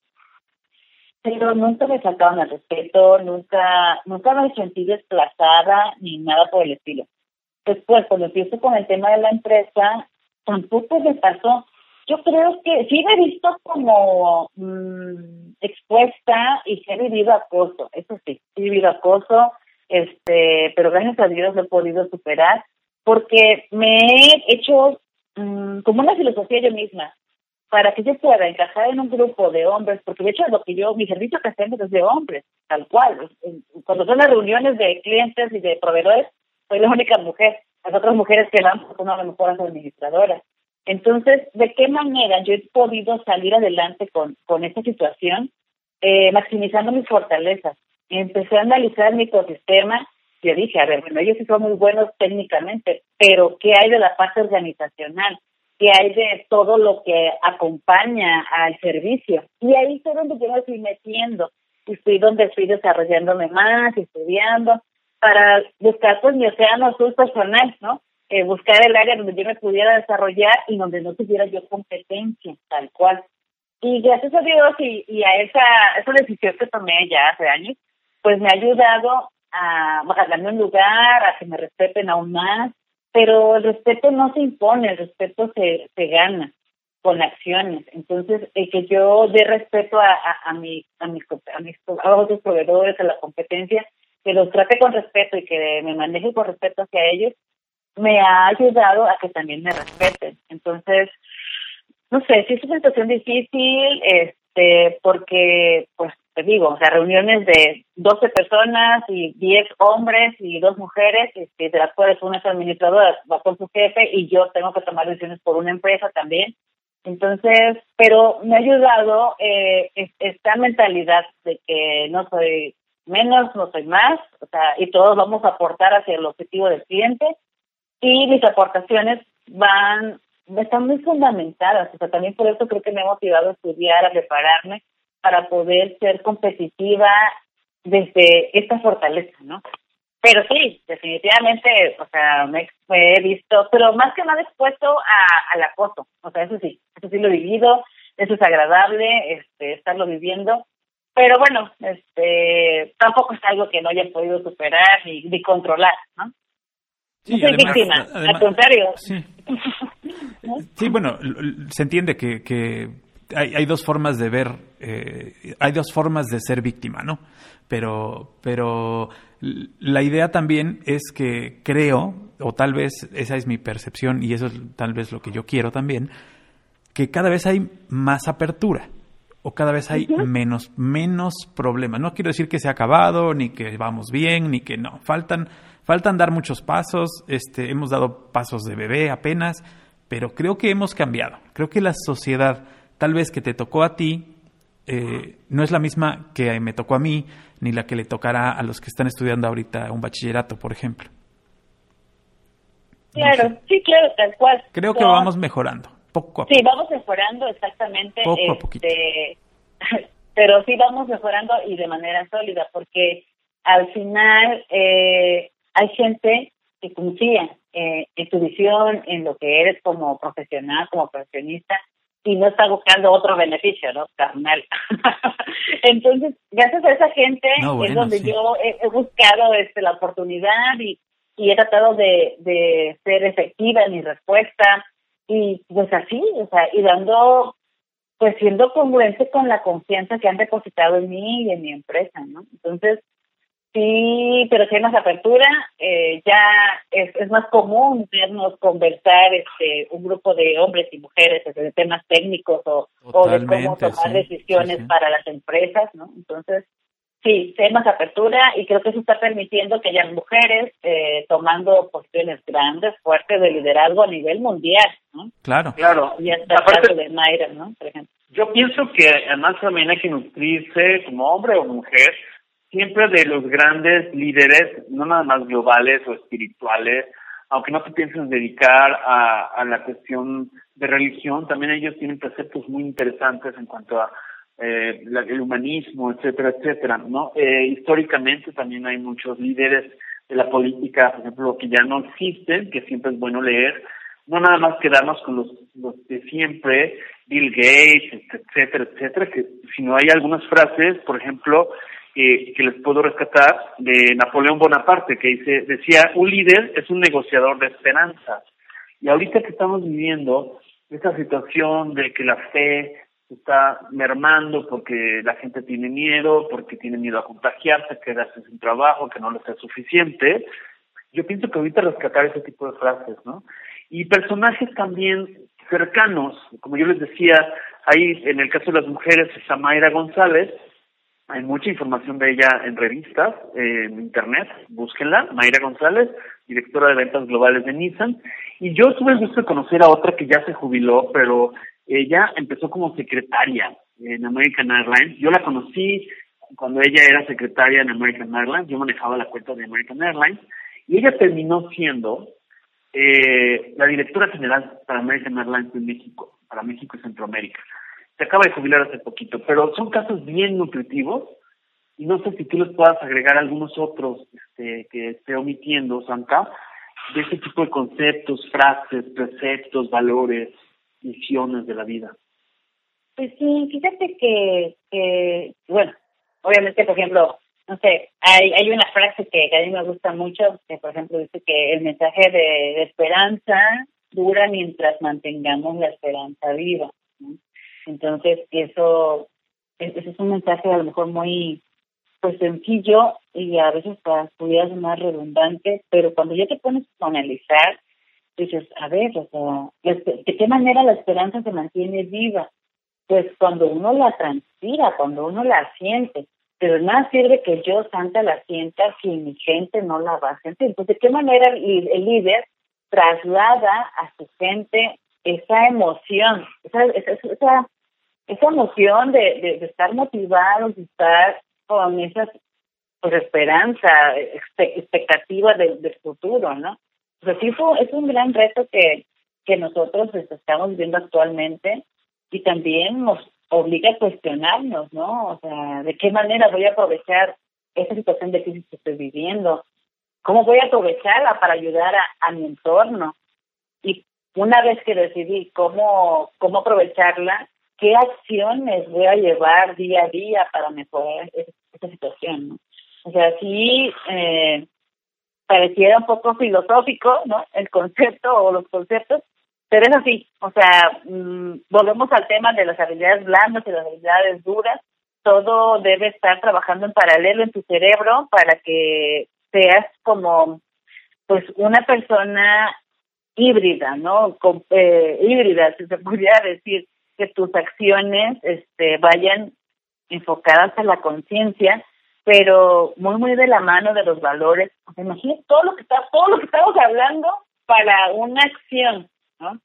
pero nunca me faltaban el respeto, nunca, nunca me sentí desplazada ni nada por el estilo. Después, cuando empiezo con el tema de la empresa, tampoco me pasó, yo creo que sí me he visto como mm, expuesta y sí he vivido acoso, eso sí, he vivido acoso, este, pero gracias a Dios lo he podido superar porque me he hecho mm, como una filosofía yo misma para que yo pueda encajar en un grupo de hombres, porque de hecho lo que yo, mi servicio que hacemos es de hombres, tal cual. Cuando son las reuniones de clientes y de proveedores, soy la única mujer. Las otras mujeres que van, pues, son a lo mejor administradoras. Entonces, ¿de qué manera yo he podido salir adelante con, con esta situación? Eh, maximizando mis fortalezas. Empecé a analizar mi ecosistema y dije, a ver, bueno, ellos sí son muy buenos técnicamente, pero ¿qué hay de la parte organizacional? ¿Qué hay de todo lo que acompaña al servicio? Y ahí es donde yo me estoy metiendo y estoy donde estoy desarrollándome más, estudiando, para buscar pues mi océano azul personal, ¿no? Eh, buscar el área donde yo me pudiera desarrollar y donde no tuviera yo competencia, tal cual. Y gracias a Dios y, y a esa, esa decisión que tomé ya hace años, pues me ha ayudado a, darme un lugar, a que me respeten aún más, pero el respeto no se impone, el respeto se, se gana con acciones. Entonces, el que yo dé respeto a, a, mi, a, mis, a, mis, a otros proveedores, a la competencia, que los trate con respeto y que me maneje con respeto hacia ellos, me ha ayudado a que también me respeten. Entonces, no sé, sí es una situación difícil, este, porque, pues, te digo, o sea, reuniones de 12 personas y 10 hombres y dos mujeres, este, de las cuales una es administradora, va con su jefe y yo tengo que tomar decisiones por una empresa también. Entonces, pero me ha ayudado eh, esta mentalidad de que no soy menos, no soy más, o sea, y todos vamos a aportar hacia el objetivo del cliente y mis aportaciones van, están muy fundamentadas, o sea, también por eso creo que me ha motivado a estudiar, a prepararme para poder ser competitiva desde esta fortaleza, ¿no? Pero sí, definitivamente, o sea, me, he visto, pero más que nada expuesto a, al acoso, o sea, eso sí, eso sí lo he vivido, eso es agradable, este, estarlo viviendo, pero bueno, este, tampoco es algo que no haya podido superar ni, ni controlar, ¿no? Sí, no soy víctima, al contrario. Sí. sí, bueno, se entiende que, que hay, hay, dos formas de ver, eh, hay dos formas de ser víctima, ¿no? Pero, pero la idea también es que creo, o tal vez esa es mi percepción y eso es tal vez lo que yo quiero también, que cada vez hay más apertura o cada vez hay menos menos problemas. No quiero decir que se ha acabado ni que vamos bien ni que no, faltan faltan dar muchos pasos, este hemos dado pasos de bebé apenas, pero creo que hemos cambiado. Creo que la sociedad tal vez que te tocó a ti eh, no es la misma que me tocó a mí, ni la que le tocará a los que están estudiando ahorita un bachillerato, por ejemplo. Claro, sí, claro, tal cual. Creo que vamos mejorando, poco a poco. Sí, vamos mejorando exactamente. Poco a poquito. Este, pero sí vamos mejorando y de manera sólida, porque al final eh, hay gente que confía eh, en tu visión, en lo que eres como profesional, como profesionista, y no está buscando otro beneficio, ¿no? Carnal. Entonces, gracias a esa gente es donde yo he, buscado este, la oportunidad y, y he tratado de, de ser efectiva en mi respuesta y pues así, o sea, y dando, pues siendo congruente con la confianza que han depositado en mí y en mi empresa, ¿no? Entonces, Sí, pero si hay más apertura, eh, ya es, es más común vernos conversar este, un grupo de hombres y mujeres de temas técnicos o, o de cómo tomar decisiones para las empresas, ¿no? Entonces, sí, hay más apertura y creo que eso está permitiendo que haya mujeres eh, tomando posiciones grandes, fuertes de liderazgo a nivel mundial, ¿no? Claro. Claro. Y hasta el caso de Mayra, ¿no? Por ejemplo. Yo pienso que además también hay que nutrirse como hombre o mujer siempre de los grandes líderes, no nada más globales o espirituales, aunque no te pienses dedicar a, la cuestión de religión, también ellos tienen preceptos muy interesantes en cuanto a eh, la, el humanismo, etcétera, etcétera, ¿no? Eh, históricamente también hay muchos líderes de la política, por ejemplo, que ya no existen, que siempre es bueno leer, no nada más quedarnos con los, los de siempre, Bill Gates, etcétera, etcétera, que sino hay algunas frases, por ejemplo, que, les puedo rescatar de Napoleón Bonaparte, que dice, decía, un líder es un negociador de esperanzas. Y ahorita que estamos viviendo esta situación de que la fe está mermando porque la gente tiene miedo, porque tiene miedo a contagiarse, quedarse sin trabajo, que no le sea suficiente. Yo pienso que ahorita rescatar ese tipo de frases, ¿no? Y personajes también cercanos, como yo les decía, ahí en el caso de las mujeres está Mayra González, hay mucha información de ella en revistas, en internet, búsquenla, Mayra González, directora de ventas globales de Nissan. Y yo tuve el gusto de conocer a otra que ya se jubiló, pero ella empezó como secretaria en American Airlines. Yo la conocí cuando ella era secretaria en American Airlines, yo manejaba la cuenta de American Airlines, y ella terminó siendo eh, la directora general para American Airlines en México, para México y Centroamérica. Se acaba de jubilar hace poquito, pero son casos bien nutritivos y no sé si tú les puedas agregar algunos otros este, que esté omitiendo, Santa, de ese tipo de conceptos, frases, preceptos, valores, visiones de la vida. Pues sí, fíjate que, que bueno, obviamente, por ejemplo, no sé, hay, hay una frase que, a mí me gusta mucho, que por ejemplo dice que el mensaje de, esperanza dura mientras mantengamos la esperanza viva. Entonces, eso, ese es un mensaje a lo mejor muy pues sencillo y a veces pudiera más redundante, pero cuando ya te pones a analizar, dices, a ver, o sea, ¿de qué manera la esperanza se mantiene viva? Pues cuando uno la transpira, cuando uno la siente, pero nada sirve que yo, Santa, la sienta si mi gente no la va a sentir. Pues, ¿de qué manera el, líder traslada a su gente esa emoción, esa, esa, esa emoción de, de, estar motivados, de estar con esa pues, esperanza, expectativa del, futuro, ¿no? Pues sí, es un gran reto que, que nosotros estamos viviendo actualmente y también nos obliga a cuestionarnos, ¿no? O sea, ¿de qué manera voy a aprovechar esta situación de crisis que estoy viviendo? ¿Cómo voy a aprovecharla para ayudar a, a mi entorno? Y una vez que decidí cómo, cómo aprovecharla, ¿qué acciones voy a llevar día a día para mejorar esta situación? O sea, sí, eh, pareciera un poco filosófico, ¿no? El concepto o los conceptos, pero es así, o sea, mm, volvemos al tema de las habilidades blandas y las habilidades duras. Todo debe estar trabajando en paralelo en tu cerebro para que seas como, pues, una persona híbrida, ¿no? eh, híbrida, si se pudiera decir, que tus acciones este, vayan enfocadas a la conciencia, pero muy, muy de la mano de los valores. Imagínate todo lo que está, todo lo que estamos hablando para una acción, ¿no?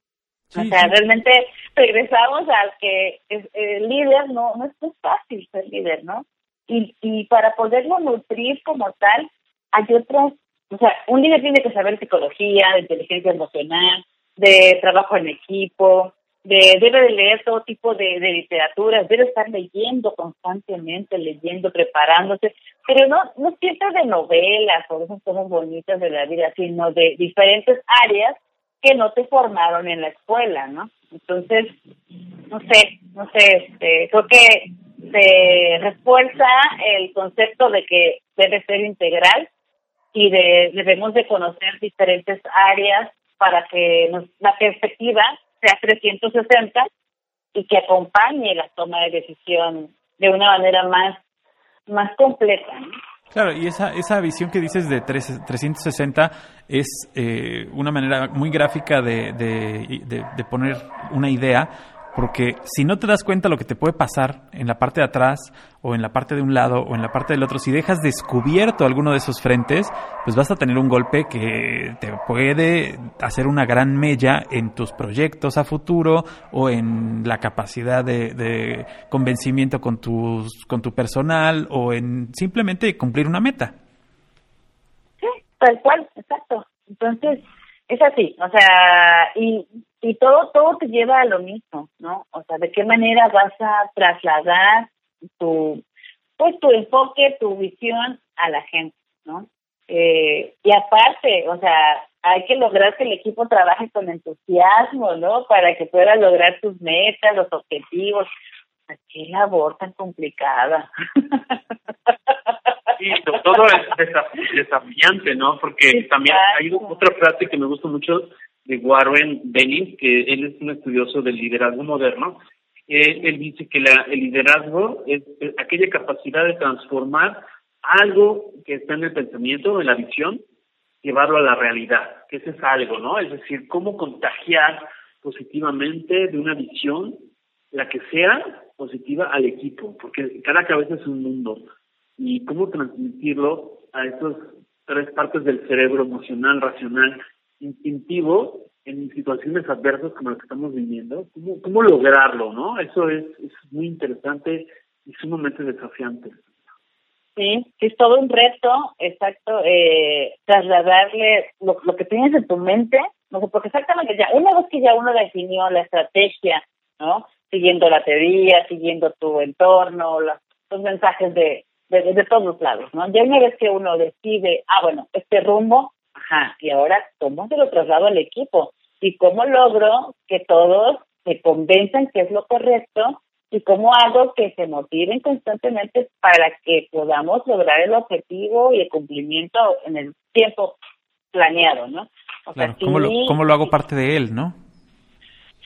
o sea, realmente regresamos al que el líder no, no es muy fácil ser líder, ¿no? Y, y para poderlo nutrir como tal, hay otras, o sea, un líder tiene que saber psicología, de inteligencia emocional, de trabajo en equipo, de, debe de leer todo tipo de, de literatura, debe estar leyendo constantemente, leyendo, preparándose, pero no, no siempre de novelas o esas cosas bonitas de la vida, sino de diferentes áreas que no te formaron en la escuela, ¿no? Entonces, no sé, no sé, este, creo que se refuerza el concepto de que debe ser integral y de, debemos de conocer diferentes áreas para que nos, la perspectiva sea 360 y que acompañe la toma de decisión de una manera más, más completa. Claro, y esa, esa visión que dices de 360 es eh, una manera muy gráfica de, de, de, poner una idea, porque si no te das cuenta lo que te puede pasar en la parte de atrás o en la parte de un lado o en la parte del otro, si dejas descubierto alguno de esos frentes, pues vas a tener un golpe que te puede hacer una gran mella en tus proyectos a futuro o en la capacidad de, convencimiento con, tus, con tu personal o en simplemente cumplir una meta. Sí, tal cual, exacto. Entonces, es así, o sea, y, y todo, todo te lleva a lo mismo, ¿no? O sea, de qué manera vas a trasladar tu, pues tu enfoque, tu visión a la gente, ¿no? Eh, y aparte, o sea, hay que lograr que el equipo trabaje con entusiasmo, ¿no? Para que pueda lograr tus metas, los objetivos. Qué labor tan complicada. Sí, todo es desafiante, ¿no? Porque también hay otra frase que me gusta mucho de Warren Bennis, que él es un estudioso del liderazgo moderno. Eh, él dice que el liderazgo es, aquella capacidad de transformar algo que está en el pensamiento, en la visión, llevarlo a la realidad, que ese es algo, ¿no? Es decir, cómo contagiar positivamente de una visión, la que sea positiva, al equipo, porque cada cabeza es un mundo. Y cómo transmitirlo a esas tres partes del cerebro, emocional, racional, instintivo, en situaciones adversas como las que estamos viviendo, cómo, cómo lograrlo, ¿no? Eso es, es muy interesante y sumamente desafiante. Sí, es todo un reto, exacto, eh, trasladarle lo, lo que tienes en tu mente, no sé, porque exactamente ya, una vez que ya uno definió la estrategia, ¿no? Siguiendo la teoría, siguiendo tu entorno, los, los mensajes de, de, de todos lados, ¿no? Ya una vez que uno decide, ah, bueno, este rumbo, ajá, y ahora, ¿cómo se lo traslado al equipo? ¿Y cómo logro que todos se convenzan que es lo correcto y cómo hago que se motiven constantemente para que podamos lograr el objetivo y el cumplimiento en el tiempo planeado, ¿no? O sea, ¿cómo, lo, ¿cómo, lo, hago parte de él, no?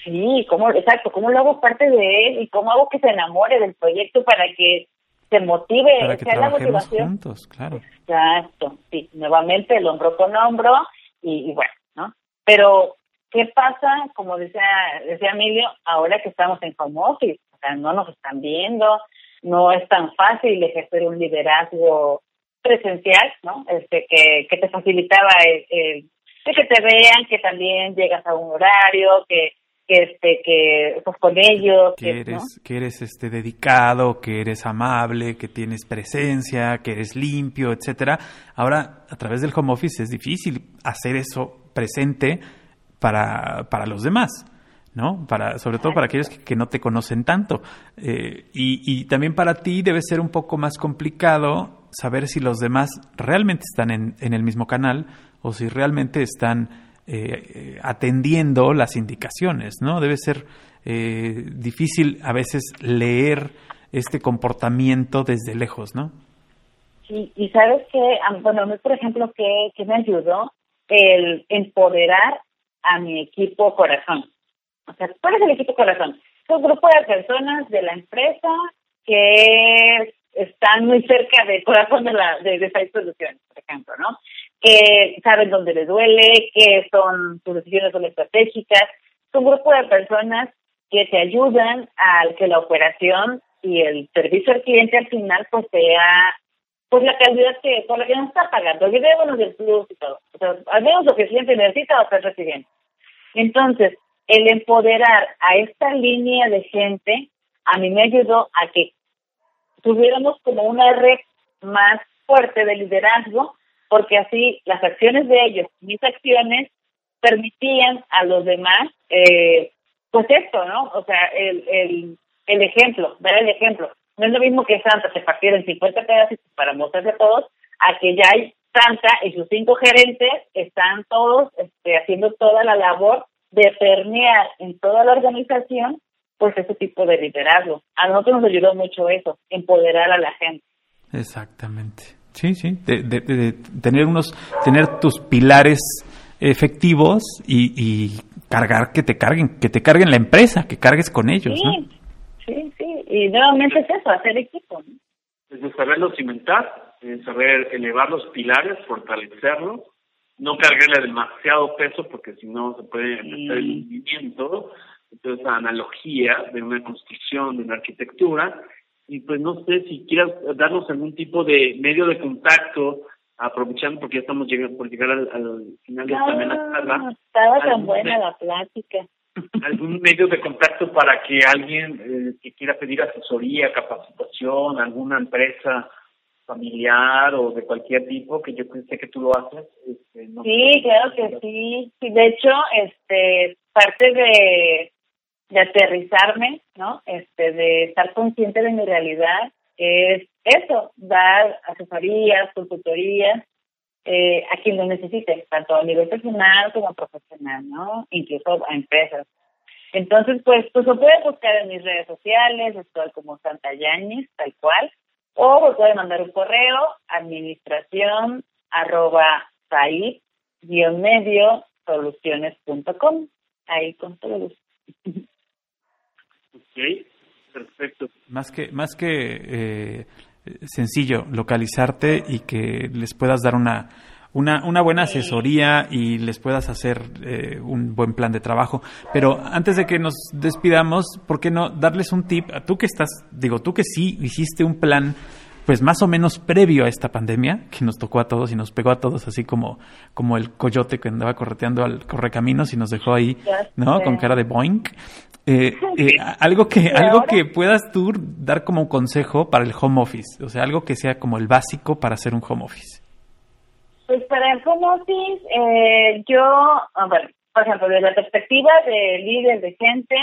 Sí, ¿cómo, exacto, ¿cómo lo hago parte de él y cómo hago que se enamore del proyecto para que se motive, para que sea la motivación? juntos, claro. Exacto, sí, nuevamente el hombro con hombro y, y bueno, ¿no? Pero, ¿qué pasa, como decía, decía Emilio, ahora que estamos en home office? sea, no nos están viendo, no es tan fácil ejercer un liderazgo presencial, ¿no? Este que, que te facilitaba el, que te vean, que también llegas a un horario, que que este que pues con ellos que, eres que eres este dedicado que eres amable que tienes presencia que eres limpio etcétera ahora a través del home office es difícil hacer eso presente para para los demás ¿no? Para, sobre todo para aquellos que, no te conocen tanto. Eh, y, también para ti debe ser un poco más complicado saber si los demás realmente están en, en el mismo canal o si realmente están eh, atendiendo las indicaciones, ¿no? Debe ser eh, difícil a veces leer este comportamiento desde lejos, ¿no? Sí, y sabes que, bueno, por ejemplo, que, que me ayudó el empoderar a mi equipo corazón. O sea, ¿cuál es el equipo corazón? Es un grupo de personas de la empresa que están muy cerca del corazón de la de, de esa soluciones, por ejemplo, ¿no? Que saben dónde les duele, que son sus decisiones son estratégicas. Es un grupo de personas que te ayudan a que la operación y el servicio al cliente al final pues sea pues la calidad que por la que nos está pagando, olvidémonos del plus y todo. O sea, al menos lo que el cliente necesita va a ser recibiendo. Entonces, el empoderar a esta línea de gente a mí me ayudó a que tuviéramos como una red más fuerte de liderazgo, porque así las acciones de ellos, mis acciones, permitían a los demás, eh, pues esto, ¿no? O sea, el, el, ejemplo, ver el ejemplo. No es lo mismo que Santa se partiera en 50 pedacitos para mostrarle a todos, a que ya hay Santa y sus cinco gerentes están todos este, haciendo toda la labor de permear en toda la organización pues ese tipo de liderazgo. A nosotros nos ayudó mucho eso, empoderar a la gente. Exactamente. Sí, sí, de, de, tener unos, tener tus pilares efectivos y, y, cargar que te carguen, que te carguen la empresa, que cargues con ellos, sí, ¿no? Sí, sí, y nuevamente es eso, hacer equipo. ¿no? Es de saberlo cimentar, saber elevar los pilares, fortalecerlos no cargarle demasiado peso porque si no se puede meter el movimiento. Entonces, la analogía de una construcción, de una arquitectura. Y pues no sé si quieras darnos algún tipo de medio de contacto, aprovechando porque ya estamos llegando por llegar al, final de esta charla. Estaba tan buena la plática. Algún medio de contacto para que alguien eh, que quiera pedir asesoría, capacitación, alguna empresa familiar o de cualquier tipo que yo pensé que tú lo haces. Este, sí, claro que sí. sí. De hecho, este parte de, de aterrizarme, ¿no? Este, de estar consciente de mi realidad es eso, dar asesorías, consultorías eh, a quien lo necesite, tanto a nivel personal como profesional, ¿no? Incluso a empresas. Entonces, pues, pues lo puedes buscar en mis redes sociales, estoy como Santa Yañez, tal cual, o me puede mandar un correo administración arroba guion medio soluciones.com. Ahí con todo gusto. Ok, perfecto. Más que, más que eh, sencillo, localizarte y que les puedas dar una, una, una buena asesoría y les puedas hacer eh, un buen plan de trabajo. Pero antes de que nos despidamos, ¿por qué no darles un tip? Tú que estás, digo, tú que sí hiciste un plan pues más o menos previo a esta pandemia que nos tocó a todos y nos pegó a todos así como como el coyote que andaba correteando al correcaminos y nos dejó ahí no con cara de boink. Eh, eh, algo que algo que puedas tú dar como consejo para el home office o sea algo que sea como el básico para hacer un home office. Pues para el home office eh, yo a ver por ejemplo desde la perspectiva de líder de gente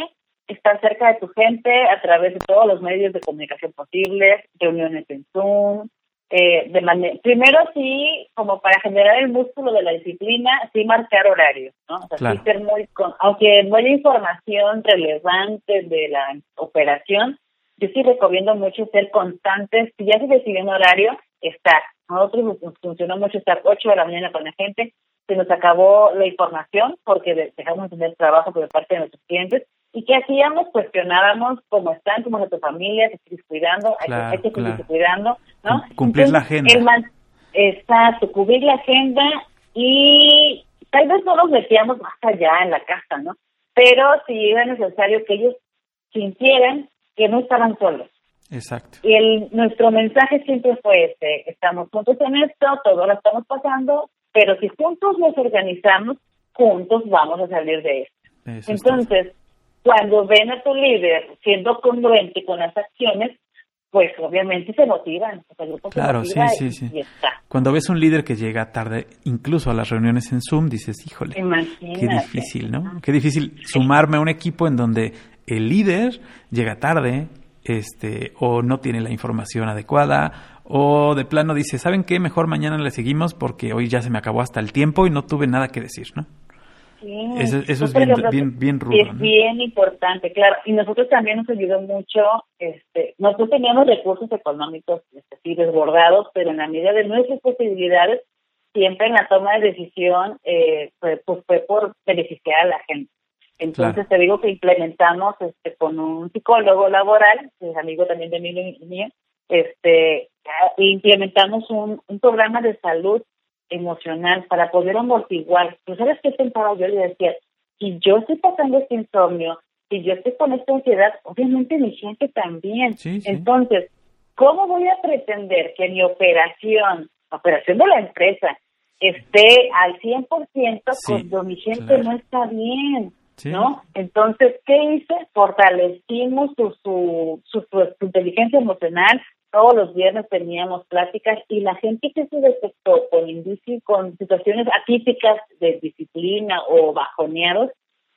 estar cerca de tu gente a través de todos los medios de comunicación posibles, reuniones en Zoom, eh, de primero sí, como para generar el músculo de la disciplina, sí marcar horarios, ¿no? O sea, sí ser muy, con, aunque no hay información relevante de la operación, yo sí recomiendo mucho ser constantes, si ya se decidió un horario, estar. Nosotros nos funcionó mucho estar 8 de la mañana con la gente, se nos acabó la información porque dejamos de tener trabajo por parte de nuestros clientes ¿Y qué hacíamos? Cuestionábamos cómo están, cómo es tu familia, te sigues cuidando, hay, que seguir cuidando, ¿no? Cumplir la agenda. exacto, cubrir la agenda y tal vez no nos metíamos más allá en la casa, ¿no? Pero sí era necesario que ellos sintieran que no estaban solos. Exacto. Y el, nuestro mensaje siempre fue este, estamos juntos en esto, todo lo estamos pasando, pero si juntos nos organizamos, juntos vamos a salir de esto. Entonces, cuando ven a tu líder siendo congruente con las acciones, pues obviamente se motivan. claro, sí, sí, sí. Cuando ves un líder que llega tarde, incluso a las reuniones en Zoom, dices, híjole, qué difícil, ¿no? Qué difícil sumarme a un equipo en donde el líder llega tarde, este, o no tiene la información adecuada, o de plano dice, ¿saben qué? Mejor mañana le seguimos porque hoy ya se me acabó hasta el tiempo y no tuve nada que decir, ¿no? Eso, es bien, bien, bien rudo. Es bien importante, claro. Y nosotros también nos ayudó mucho, este, nosotros teníamos recursos económicos este, desbordados, pero en la medida de nuestras posibilidades, siempre en la toma de decisión, eh, pues, fue por beneficiar a la gente. Entonces te digo que implementamos este, con un psicólogo laboral, que es amigo también de mí y mío, este, implementamos un, un programa de salud emocional para poder amortiguar. ¿Tú sabes qué pensaba yo? Le decía, si yo estoy pasando este insomnio, si yo estoy con esta ansiedad, obviamente mi gente también. Entonces, ¿cómo voy a pretender que mi operación, operación de la empresa, esté al 100% cuando mi gente no está bien? ¿No? Entonces, ¿qué hice? Fortalecimos su, su, su, su inteligencia emocional, todos los viernes teníamos pláticas y la gente que se detectó con con situaciones atípicas de disciplina o bajoneados,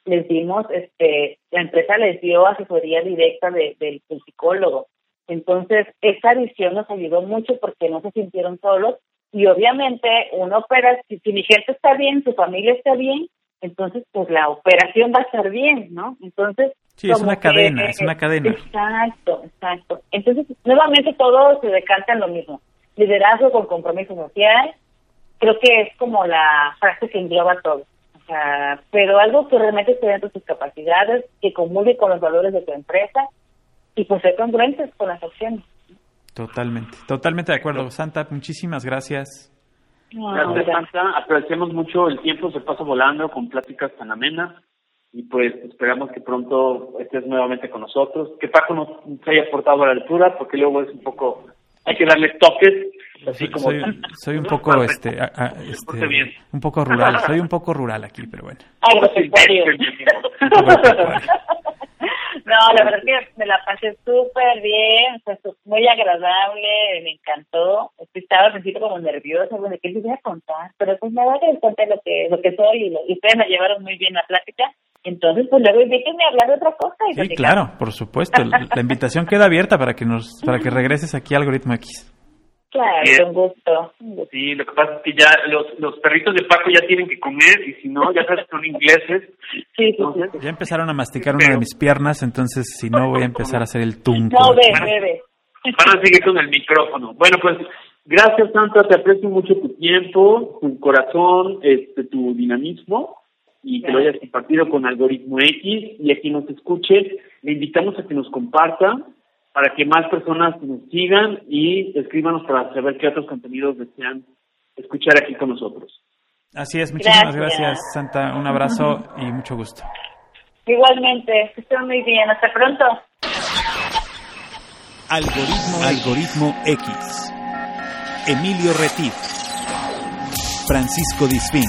les dimos, este, la empresa les dio asesoría directa del psicólogo. Entonces, esa visión nos ayudó mucho porque no se sintieron solos y obviamente uno opera, si, si mi gente está bien, su familia está bien, entonces pues la operación va a estar bien, ¿no? Entonces, Sí, es una cadena, es una cadena. Exacto, exacto. Entonces, nuevamente todo se decanta en lo mismo. Liderazgo con compromiso social, creo que es como la frase que engloba todo. O sea, pero algo que realmente esté dentro de tus capacidades, que comulgue con los valores de tu empresa y pues ser congruentes con las acciones. Totalmente, totalmente de acuerdo. Santa, muchísimas gracias. Gracias, Santa. Apreciamos mucho el tiempo, se pasa volando con pláticas tan amenas y pues esperamos que pronto estés nuevamente con nosotros, que Paco nos, haya aportado a la altura, porque luego es un poco, hay que darle toques, así como... Soy, soy un poco, este, este un poco rural, soy un poco rural aquí, pero bueno. No, la verdad es que me la pasé súper bien, fue muy agradable, me encantó. Estaba al principio como nerviosa, bueno, ¿qué les voy a contar? Pero pues me voy a contar lo que, lo que soy y, y ustedes me llevaron muy bien la plática entonces, pues luego invítenme a hablar de otra cosa. Y sí, claro, por supuesto. La, invitación queda abierta para que nos, para que regreses aquí al Algoritmo X. Claro, con gusto. Sí, lo que pasa es que ya los, los perritos de Paco ya tienen que comer y si no, ya sabes, son ingleses. Sí, sí, Ya empezaron a masticar una de mis piernas, entonces si no voy a empezar a hacer el tunco. No, ve, bebe. Van a seguir con el micrófono. Bueno, pues gracias Santa, te aprecio mucho tu tiempo, tu corazón, este, tu dinamismo y que lo hayas compartido con Algoritmo X y a quien nos escuche, le invitamos a que nos comparta para que más personas nos sigan y escríbanos para saber qué otros contenidos desean escuchar aquí con nosotros. Así es, muchísimas gracias, Santa. Un abrazo y mucho gusto. Igualmente, que estén muy bien. Hasta pronto. Algoritmo, Algoritmo X. Emilio Retif. Francisco Disfín.